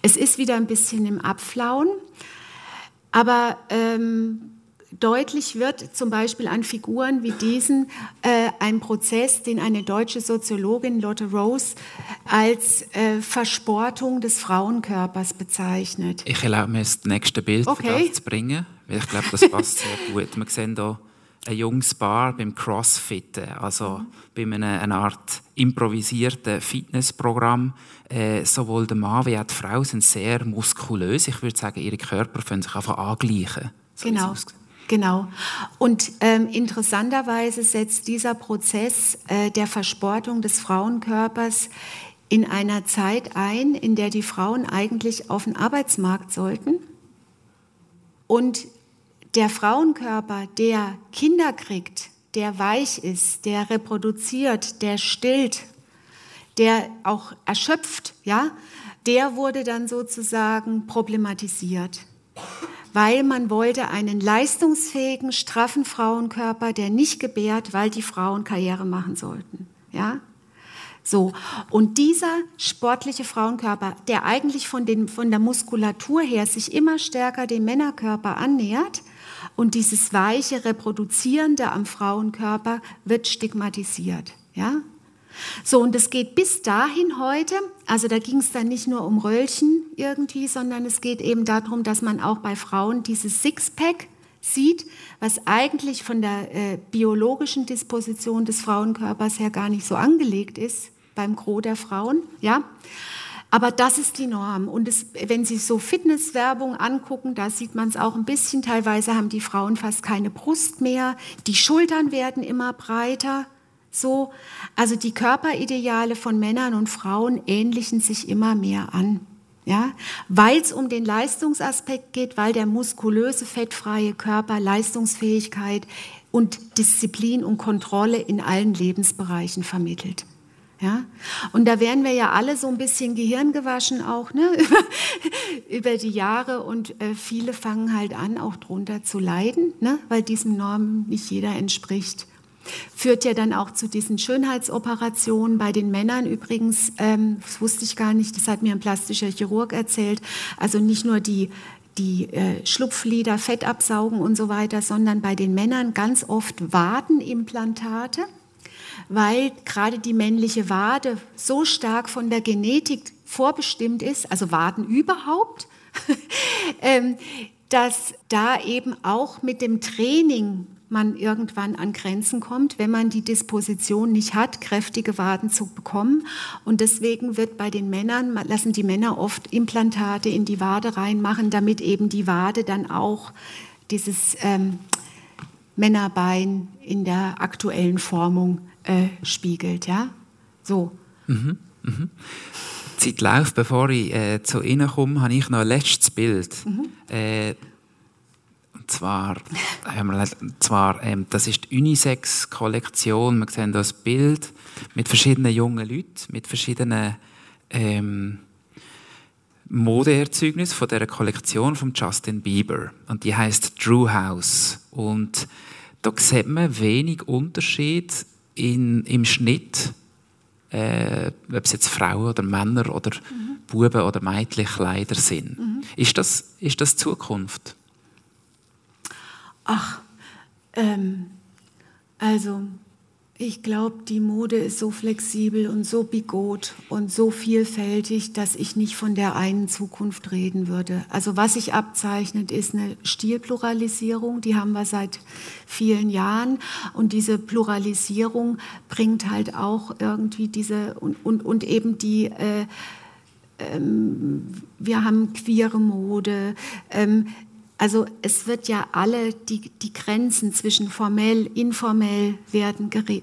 Es ist wieder ein bisschen im Abflauen. Aber ähm, deutlich wird zum Beispiel an Figuren wie diesen äh, ein Prozess, den eine deutsche Soziologin Lotte Rose als äh, Versportung des Frauenkörpers bezeichnet. Ich erlaube mir das nächste Bild Okay. zu bringen, weil ich glaube, das passt sehr gut. Wir sehen hier ein junges Paar beim Crossfitten, also bei einem, einer Art improvisierten Fitnessprogramm. Äh, sowohl der Mann wie auch die Frau sind sehr muskulös. Ich würde sagen, ihre Körper können sich einfach angleichen. So Genau. Genau. Und ähm, interessanterweise setzt dieser Prozess äh, der Versportung des Frauenkörpers in einer Zeit ein, in der die Frauen eigentlich auf den Arbeitsmarkt sollten und der Frauenkörper, der Kinder kriegt, der weich ist, der reproduziert, der stillt, der auch erschöpft, ja, der wurde dann sozusagen problematisiert. Weil man wollte einen leistungsfähigen, straffen Frauenkörper, der nicht gebärt, weil die Frauen Karriere machen sollten. Ja? So. Und dieser sportliche Frauenkörper, der eigentlich von, den, von der Muskulatur her sich immer stärker dem Männerkörper annähert und dieses weiche, reproduzierende am Frauenkörper wird stigmatisiert. Ja? So, und es geht bis dahin heute, also da ging es dann nicht nur um Röllchen irgendwie, sondern es geht eben darum, dass man auch bei Frauen dieses Sixpack sieht, was eigentlich von der äh, biologischen Disposition des Frauenkörpers her gar nicht so angelegt ist beim Gros der Frauen, ja. Aber das ist die Norm. Und es, wenn Sie so Fitnesswerbung angucken, da sieht man es auch ein bisschen. Teilweise haben die Frauen fast keine Brust mehr. Die Schultern werden immer breiter. So, also die Körperideale von Männern und Frauen ähnlichen sich immer mehr an. Ja, weil es um den Leistungsaspekt geht, weil der muskulöse, fettfreie Körper Leistungsfähigkeit und Disziplin und Kontrolle in allen Lebensbereichen vermittelt. Ja? Und da werden wir ja alle so ein bisschen Gehirn gewaschen auch ne? über, über die Jahre und äh, viele fangen halt an, auch drunter zu leiden, ne? weil diesem Normen nicht jeder entspricht. Führt ja dann auch zu diesen Schönheitsoperationen bei den Männern übrigens, ähm, das wusste ich gar nicht, das hat mir ein plastischer Chirurg erzählt, also nicht nur die die äh, Schlupflider, Fett absaugen und so weiter, sondern bei den Männern ganz oft Wadenimplantate weil gerade die männliche Wade so stark von der Genetik vorbestimmt ist, also Waden überhaupt, ähm, dass da eben auch mit dem Training man irgendwann an Grenzen kommt, wenn man die Disposition nicht hat, kräftige Waden zu bekommen. Und deswegen wird bei den Männern, lassen die Männer oft Implantate in die Wade reinmachen, damit eben die Wade dann auch dieses ähm, Männerbein in der aktuellen Formung äh, spiegelt. Ja? So. Die Zeit läuft, bevor ich äh, zu Ihnen komme, habe ich noch ein letztes Bild. Äh, und zwar, haben wir, und zwar ähm, das ist die Unisex-Kollektion. Wir sehen hier ein Bild mit verschiedenen jungen Leuten, mit verschiedenen ähm, Modeerzeugnissen von der Kollektion von Justin Bieber. Und die heißt Drew House. Und da sieht man wenig Unterschied in, im Schnitt äh, ob es jetzt Frauen oder Männer oder Buben oder Mädchen Kleider sind. Ist, das, ist das Zukunft? Ach, ähm, also Ich glaube, die Mode ist so flexibel und so bigot und so vielfältig, dass ich nicht von der einen Zukunft reden würde. Also was sich abzeichnet, ist eine Stilpluralisierung, die haben wir seit vielen Jahren und diese Pluralisierung bringt halt auch irgendwie diese und, und, und eben die äh, ähm, wir haben queere Mode. Ähm, also es wird ja alle, die, die Grenzen zwischen formell, informell werden äh,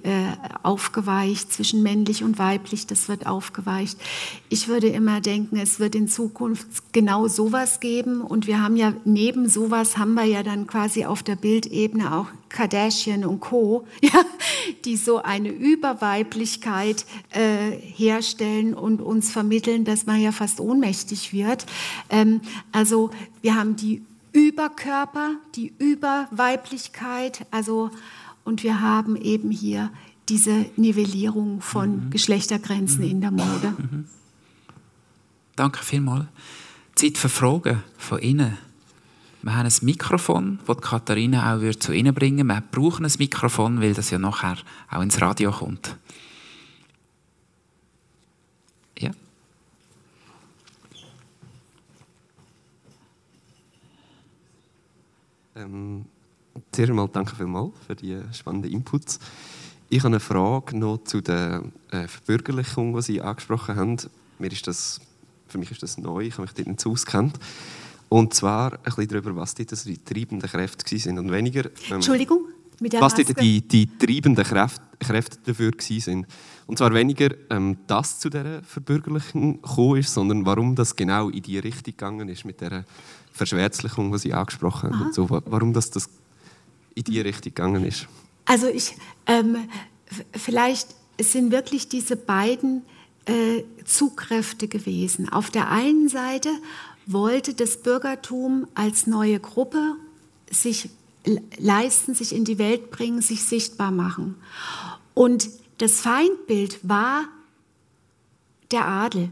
aufgeweicht, zwischen männlich und weiblich, das wird aufgeweicht. Ich würde immer denken, es wird in Zukunft genau sowas geben und wir haben ja neben sowas haben wir ja dann quasi auf der Bildebene auch Kardashian und Co., ja, die so eine Überweiblichkeit äh, herstellen und uns vermitteln, dass man ja fast ohnmächtig wird. Ähm, also wir haben die Überkörper, die Überweiblichkeit, also und wir haben eben hier diese Nivellierung von mhm. Geschlechtergrenzen mhm. in der Mode. Mhm. Danke vielmals. Zeit für Fragen von Ihnen. Wir haben ein Mikrofon, das Katharina auch zu Ihnen bringen würde. Wir brauchen ein Mikrofon, weil das ja nachher auch ins Radio kommt. Ähm, zuerst einmal danke vielmals für die spannenden Inputs. Ich habe eine Frage noch zu der äh, Verbürgerlichung, die Sie angesprochen haben. Mir ist das, für mich ist das neu, ich habe mich dort nicht so auskennt. Und zwar ein bisschen darüber, was dort die treibenden Kräfte waren und weniger... Ähm, Entschuldigung? Mit der was dort die, die treibenden Kräfte, Kräfte dafür waren. Und zwar weniger, ähm, dass zu dieser Verbürgerlichung gekommen ist, sondern warum das genau in die Richtung gegangen ist mit dieser Verschwärzlichung, die Sie angesprochen haben. So, warum das, das in die Richtung gegangen ist. Also ich, ähm, vielleicht sind wirklich diese beiden äh, Zugkräfte gewesen. Auf der einen Seite wollte das Bürgertum als neue Gruppe sich leisten, sich in die Welt bringen, sich sichtbar machen. Und das Feindbild war der Adel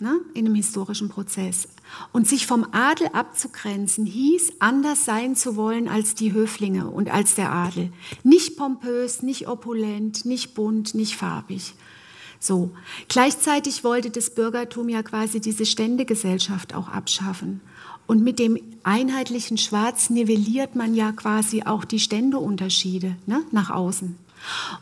ne, in einem historischen Prozess. Und sich vom Adel abzugrenzen hieß, anders sein zu wollen als die Höflinge und als der Adel. Nicht pompös, nicht opulent, nicht bunt, nicht farbig. So. Gleichzeitig wollte das Bürgertum ja quasi diese Ständegesellschaft auch abschaffen. Und mit dem einheitlichen Schwarz nivelliert man ja quasi auch die Ständeunterschiede ne, nach außen.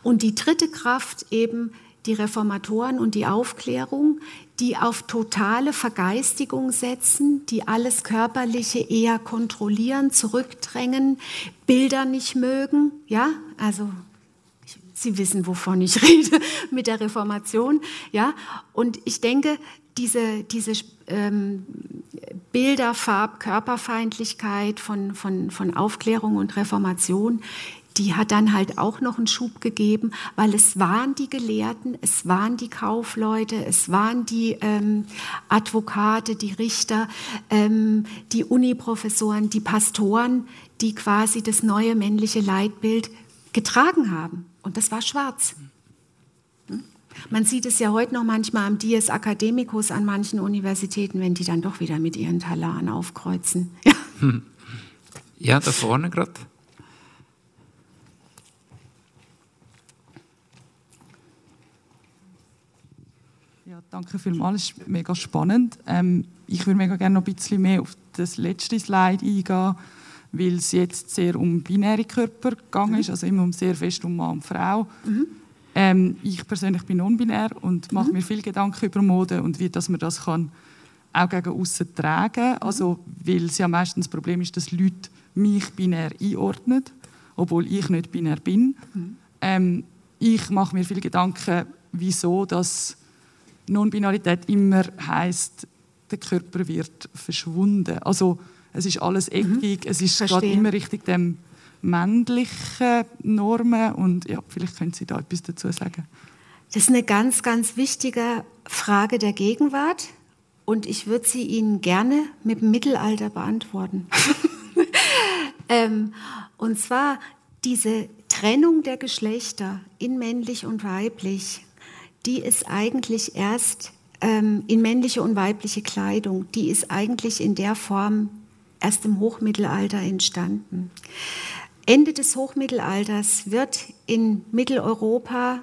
Und die dritte Kraft eben die Reformatoren und die Aufklärung, die auf totale Vergeistigung setzen, die alles Körperliche eher kontrollieren, zurückdrängen, Bilder nicht mögen, ja, also Sie wissen, wovon ich rede mit der Reformation, ja, und ich denke, diese, diese ähm, Bilder, Farb, Körperfeindlichkeit von, von, von Aufklärung und Reformation, die hat dann halt auch noch einen Schub gegeben, weil es waren die Gelehrten, es waren die Kaufleute, es waren die ähm, Advokate, die Richter, ähm, die Uniprofessoren, die Pastoren, die quasi das neue männliche Leitbild getragen haben. Und das war schwarz. Hm? Man sieht es ja heute noch manchmal am Dies Academicus an manchen Universitäten, wenn die dann doch wieder mit ihren Talaren aufkreuzen. Ja, ja da vorne gerade. Danke vielmals, das ist mega spannend. Ähm, ich würde mega gerne noch ein bisschen mehr auf das letzte Slide eingehen, weil es jetzt sehr um binäre Körper gegangen ist, also immer um sehr fest um Mann und Frau. Mhm. Ähm, ich persönlich bin non-binär und mache mhm. mir viel Gedanken über Mode und wie dass man das kann auch gegen außen tragen kann. Also, weil es ja meistens das Problem ist, dass Leute mich binär einordnen, obwohl ich nicht binär bin. Mhm. Ähm, ich mache mir viel Gedanken, wieso das Non-Binarität immer heißt, der Körper wird verschwunden. Also es ist alles mhm. eckig, mhm. es ist gerade immer richtig dem männlichen Normen und ja, vielleicht können Sie da etwas dazu sagen. Das ist eine ganz, ganz wichtige Frage der Gegenwart und ich würde sie Ihnen gerne mit dem Mittelalter beantworten. ähm, und zwar diese Trennung der Geschlechter in männlich und weiblich die ist eigentlich erst ähm, in männliche und weibliche Kleidung, die ist eigentlich in der Form erst im Hochmittelalter entstanden. Ende des Hochmittelalters wird in Mitteleuropa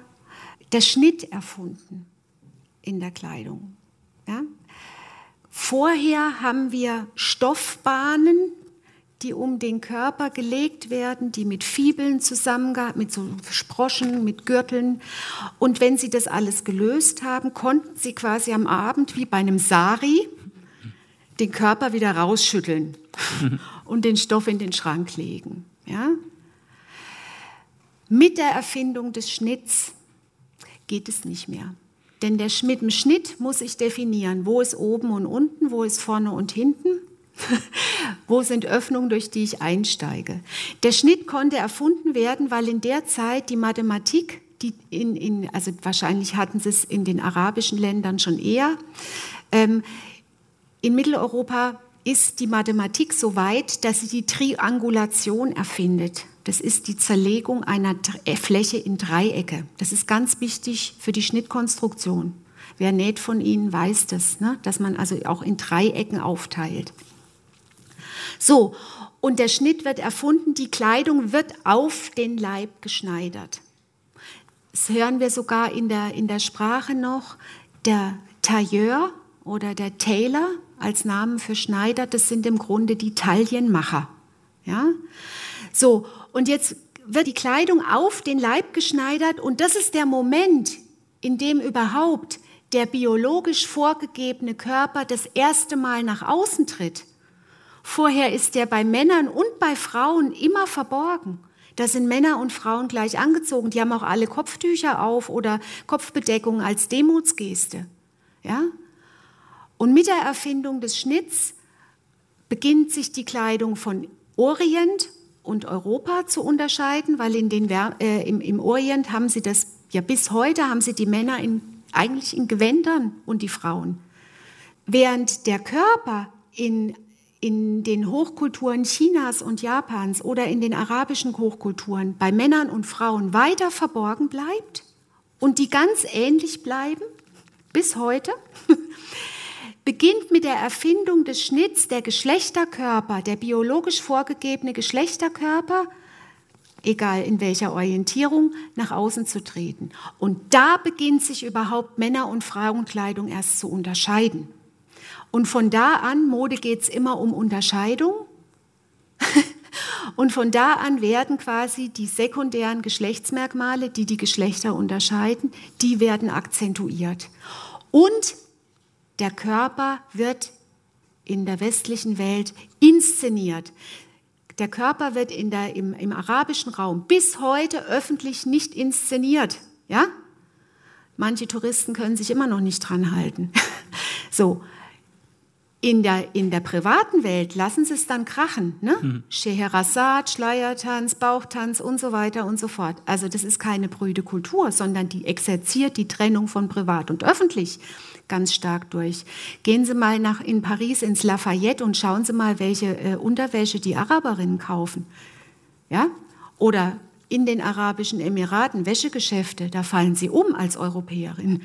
der Schnitt erfunden in der Kleidung. Ja? Vorher haben wir Stoffbahnen, die um den Körper gelegt werden, die mit Fibeln zusammengehalten, mit so Sproschen, mit Gürteln. Und wenn sie das alles gelöst haben, konnten sie quasi am Abend wie bei einem Sari den Körper wieder rausschütteln und den Stoff in den Schrank legen. Ja? Mit der Erfindung des Schnitts geht es nicht mehr. Denn der, mit dem Schnitt muss ich definieren, wo ist oben und unten, wo ist vorne und hinten. Wo sind Öffnungen, durch die ich einsteige? Der Schnitt konnte erfunden werden, weil in der Zeit die Mathematik, die in, in, also wahrscheinlich hatten sie es in den arabischen Ländern schon eher, ähm, in Mitteleuropa ist die Mathematik so weit, dass sie die Triangulation erfindet. Das ist die Zerlegung einer äh, Fläche in Dreiecke. Das ist ganz wichtig für die Schnittkonstruktion. Wer näht von Ihnen, weiß das, ne? dass man also auch in Dreiecken aufteilt. So, und der Schnitt wird erfunden, die Kleidung wird auf den Leib geschneidert. Das hören wir sogar in der, in der Sprache noch. Der Tailleur oder der Tailor als Namen für Schneider, das sind im Grunde die Taillenmacher. Ja? So, und jetzt wird die Kleidung auf den Leib geschneidert und das ist der Moment, in dem überhaupt der biologisch vorgegebene Körper das erste Mal nach außen tritt. Vorher ist der bei Männern und bei Frauen immer verborgen. Da sind Männer und Frauen gleich angezogen. Die haben auch alle Kopftücher auf oder Kopfbedeckung als Demutsgeste. Ja? Und mit der Erfindung des Schnitts beginnt sich die Kleidung von Orient und Europa zu unterscheiden, weil in den, äh, im, im Orient haben sie das, ja bis heute haben sie die Männer in, eigentlich in Gewändern und die Frauen. Während der Körper in in den Hochkulturen Chinas und Japans oder in den arabischen Hochkulturen bei Männern und Frauen weiter verborgen bleibt und die ganz ähnlich bleiben bis heute, beginnt mit der Erfindung des Schnitts der Geschlechterkörper, der biologisch vorgegebene Geschlechterkörper, egal in welcher Orientierung, nach außen zu treten. Und da beginnt sich überhaupt Männer- und Frauenkleidung erst zu unterscheiden. Und von da an, Mode geht es immer um Unterscheidung. Und von da an werden quasi die sekundären Geschlechtsmerkmale, die die Geschlechter unterscheiden, die werden akzentuiert. Und der Körper wird in der westlichen Welt inszeniert. Der Körper wird in der, im, im arabischen Raum bis heute öffentlich nicht inszeniert. Ja? Manche Touristen können sich immer noch nicht dran halten. So, in der, in der privaten Welt lassen sie es dann krachen. Ne? Mhm. Scheherazade, Schleiertanz, Bauchtanz und so weiter und so fort. Also das ist keine brüde Kultur, sondern die exerziert die Trennung von privat und öffentlich ganz stark durch. Gehen Sie mal nach in Paris ins Lafayette und schauen Sie mal, welche äh, Unterwäsche die Araberinnen kaufen. Ja? Oder in den Arabischen Emiraten Wäschegeschäfte, da fallen sie um als Europäerin.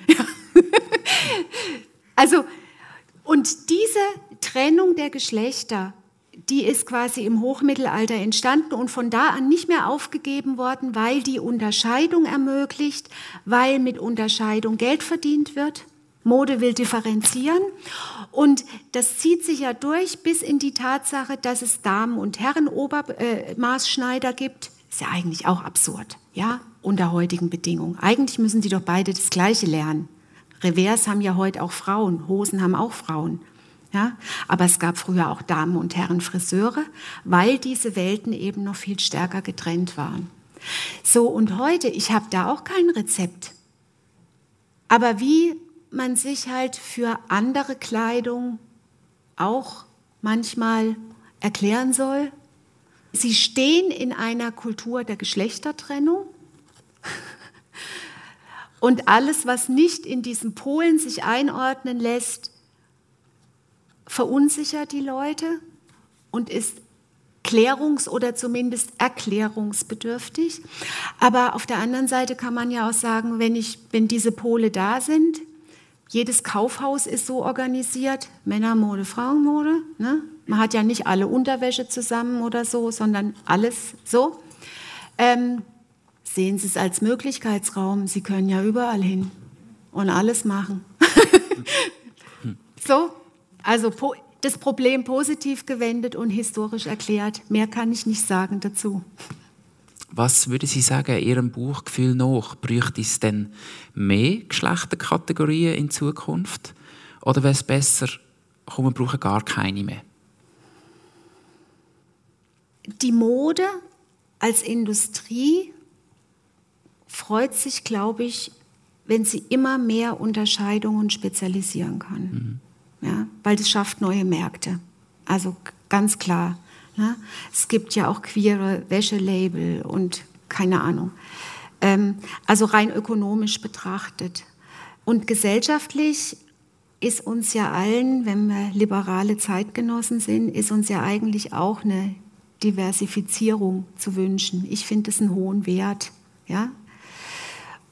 also und diese Trennung der Geschlechter, die ist quasi im Hochmittelalter entstanden und von da an nicht mehr aufgegeben worden, weil die Unterscheidung ermöglicht, weil mit Unterscheidung Geld verdient wird. Mode will differenzieren und das zieht sich ja durch bis in die Tatsache, dass es Damen- und Herren-Obermaßschneider gibt. Ist ja eigentlich auch absurd, ja, unter heutigen Bedingungen. Eigentlich müssen die doch beide das Gleiche lernen. Revers haben ja heute auch Frauen, Hosen haben auch Frauen. Ja? Aber es gab früher auch Damen und Herren Friseure, weil diese Welten eben noch viel stärker getrennt waren. So, und heute, ich habe da auch kein Rezept. Aber wie man sich halt für andere Kleidung auch manchmal erklären soll, sie stehen in einer Kultur der Geschlechtertrennung. Und alles, was nicht in diesen Polen sich einordnen lässt, verunsichert die Leute und ist klärungs- oder zumindest erklärungsbedürftig. Aber auf der anderen Seite kann man ja auch sagen, wenn, ich, wenn diese Pole da sind, jedes Kaufhaus ist so organisiert, Männermode, Frauenmode. Ne? Man hat ja nicht alle Unterwäsche zusammen oder so, sondern alles so. Ähm, sehen Sie es als Möglichkeitsraum. Sie können ja überall hin und alles machen. so, also das Problem positiv gewendet und historisch erklärt. Mehr kann ich nicht sagen dazu. Was würde Sie sagen, Ihrem Buchgefühl nach, bräuchte es denn mehr Geschlechterkategorien in Zukunft? Oder wäre es besser, komm, wir brauchen gar keine mehr? Die Mode als Industrie freut sich, glaube ich, wenn sie immer mehr Unterscheidungen spezialisieren kann. Mhm. Ja, weil das schafft neue Märkte. Also ganz klar. Ne? Es gibt ja auch queere Wäschelabel und keine Ahnung. Ähm, also rein ökonomisch betrachtet. Und gesellschaftlich ist uns ja allen, wenn wir liberale Zeitgenossen sind, ist uns ja eigentlich auch eine Diversifizierung zu wünschen. Ich finde es einen hohen Wert. Ja?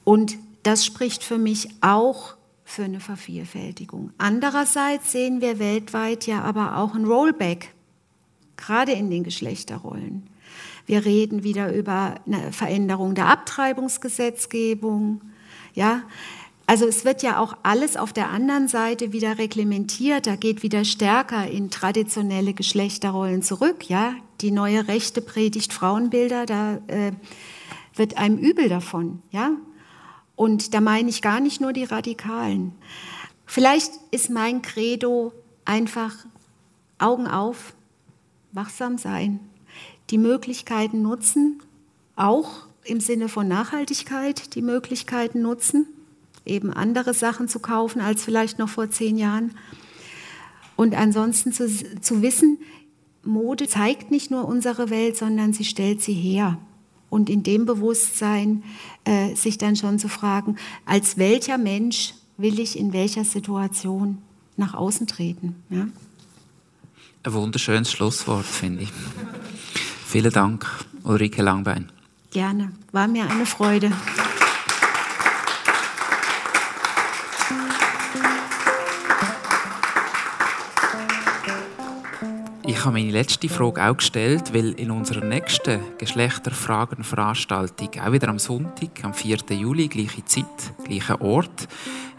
Und das spricht für mich auch für eine Vervielfältigung. Andererseits sehen wir weltweit ja aber auch ein Rollback, gerade in den Geschlechterrollen. Wir reden wieder über eine Veränderung der Abtreibungsgesetzgebung. Ja, also es wird ja auch alles auf der anderen Seite wieder reglementiert. Da geht wieder stärker in traditionelle Geschlechterrollen zurück. Ja, die neue Rechte predigt Frauenbilder. Da äh, wird einem übel davon. Ja, und da meine ich gar nicht nur die Radikalen. Vielleicht ist mein Credo einfach Augen auf, wachsam sein, die Möglichkeiten nutzen, auch im Sinne von Nachhaltigkeit die Möglichkeiten nutzen eben andere Sachen zu kaufen als vielleicht noch vor zehn Jahren. Und ansonsten zu, zu wissen, Mode zeigt nicht nur unsere Welt, sondern sie stellt sie her. Und in dem Bewusstsein äh, sich dann schon zu fragen, als welcher Mensch will ich in welcher Situation nach außen treten. Ja? Ein wunderschönes Schlusswort, finde ich. Vielen Dank, Ulrike Langbein. Gerne, war mir eine Freude. Ich habe meine letzte Frage auch gestellt, weil in unserer nächsten Geschlechterfragen-Veranstaltung, auch wieder am Sonntag, am 4. Juli, gleiche Zeit, gleicher Ort,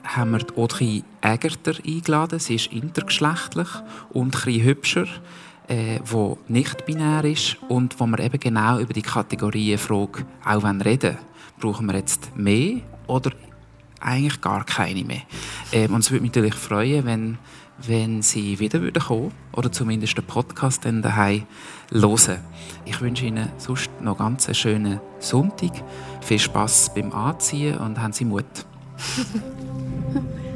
haben wir Audrey Ägerter eingeladen. Sie ist intergeschlechtlich und ein hübscher, äh, wo nicht binär ist und wo wir eben genau über die Kategorienfrage auch reden. Brauchen wir jetzt mehr oder eigentlich gar keine mehr? Ähm, und es würde mich natürlich freuen, wenn wenn Sie wieder kommen oder zumindest den Podcast dann daheim hören. Ich wünsche Ihnen sonst noch ganz einen schönen Sonntag. Viel Spaß beim Anziehen und haben Sie Mut.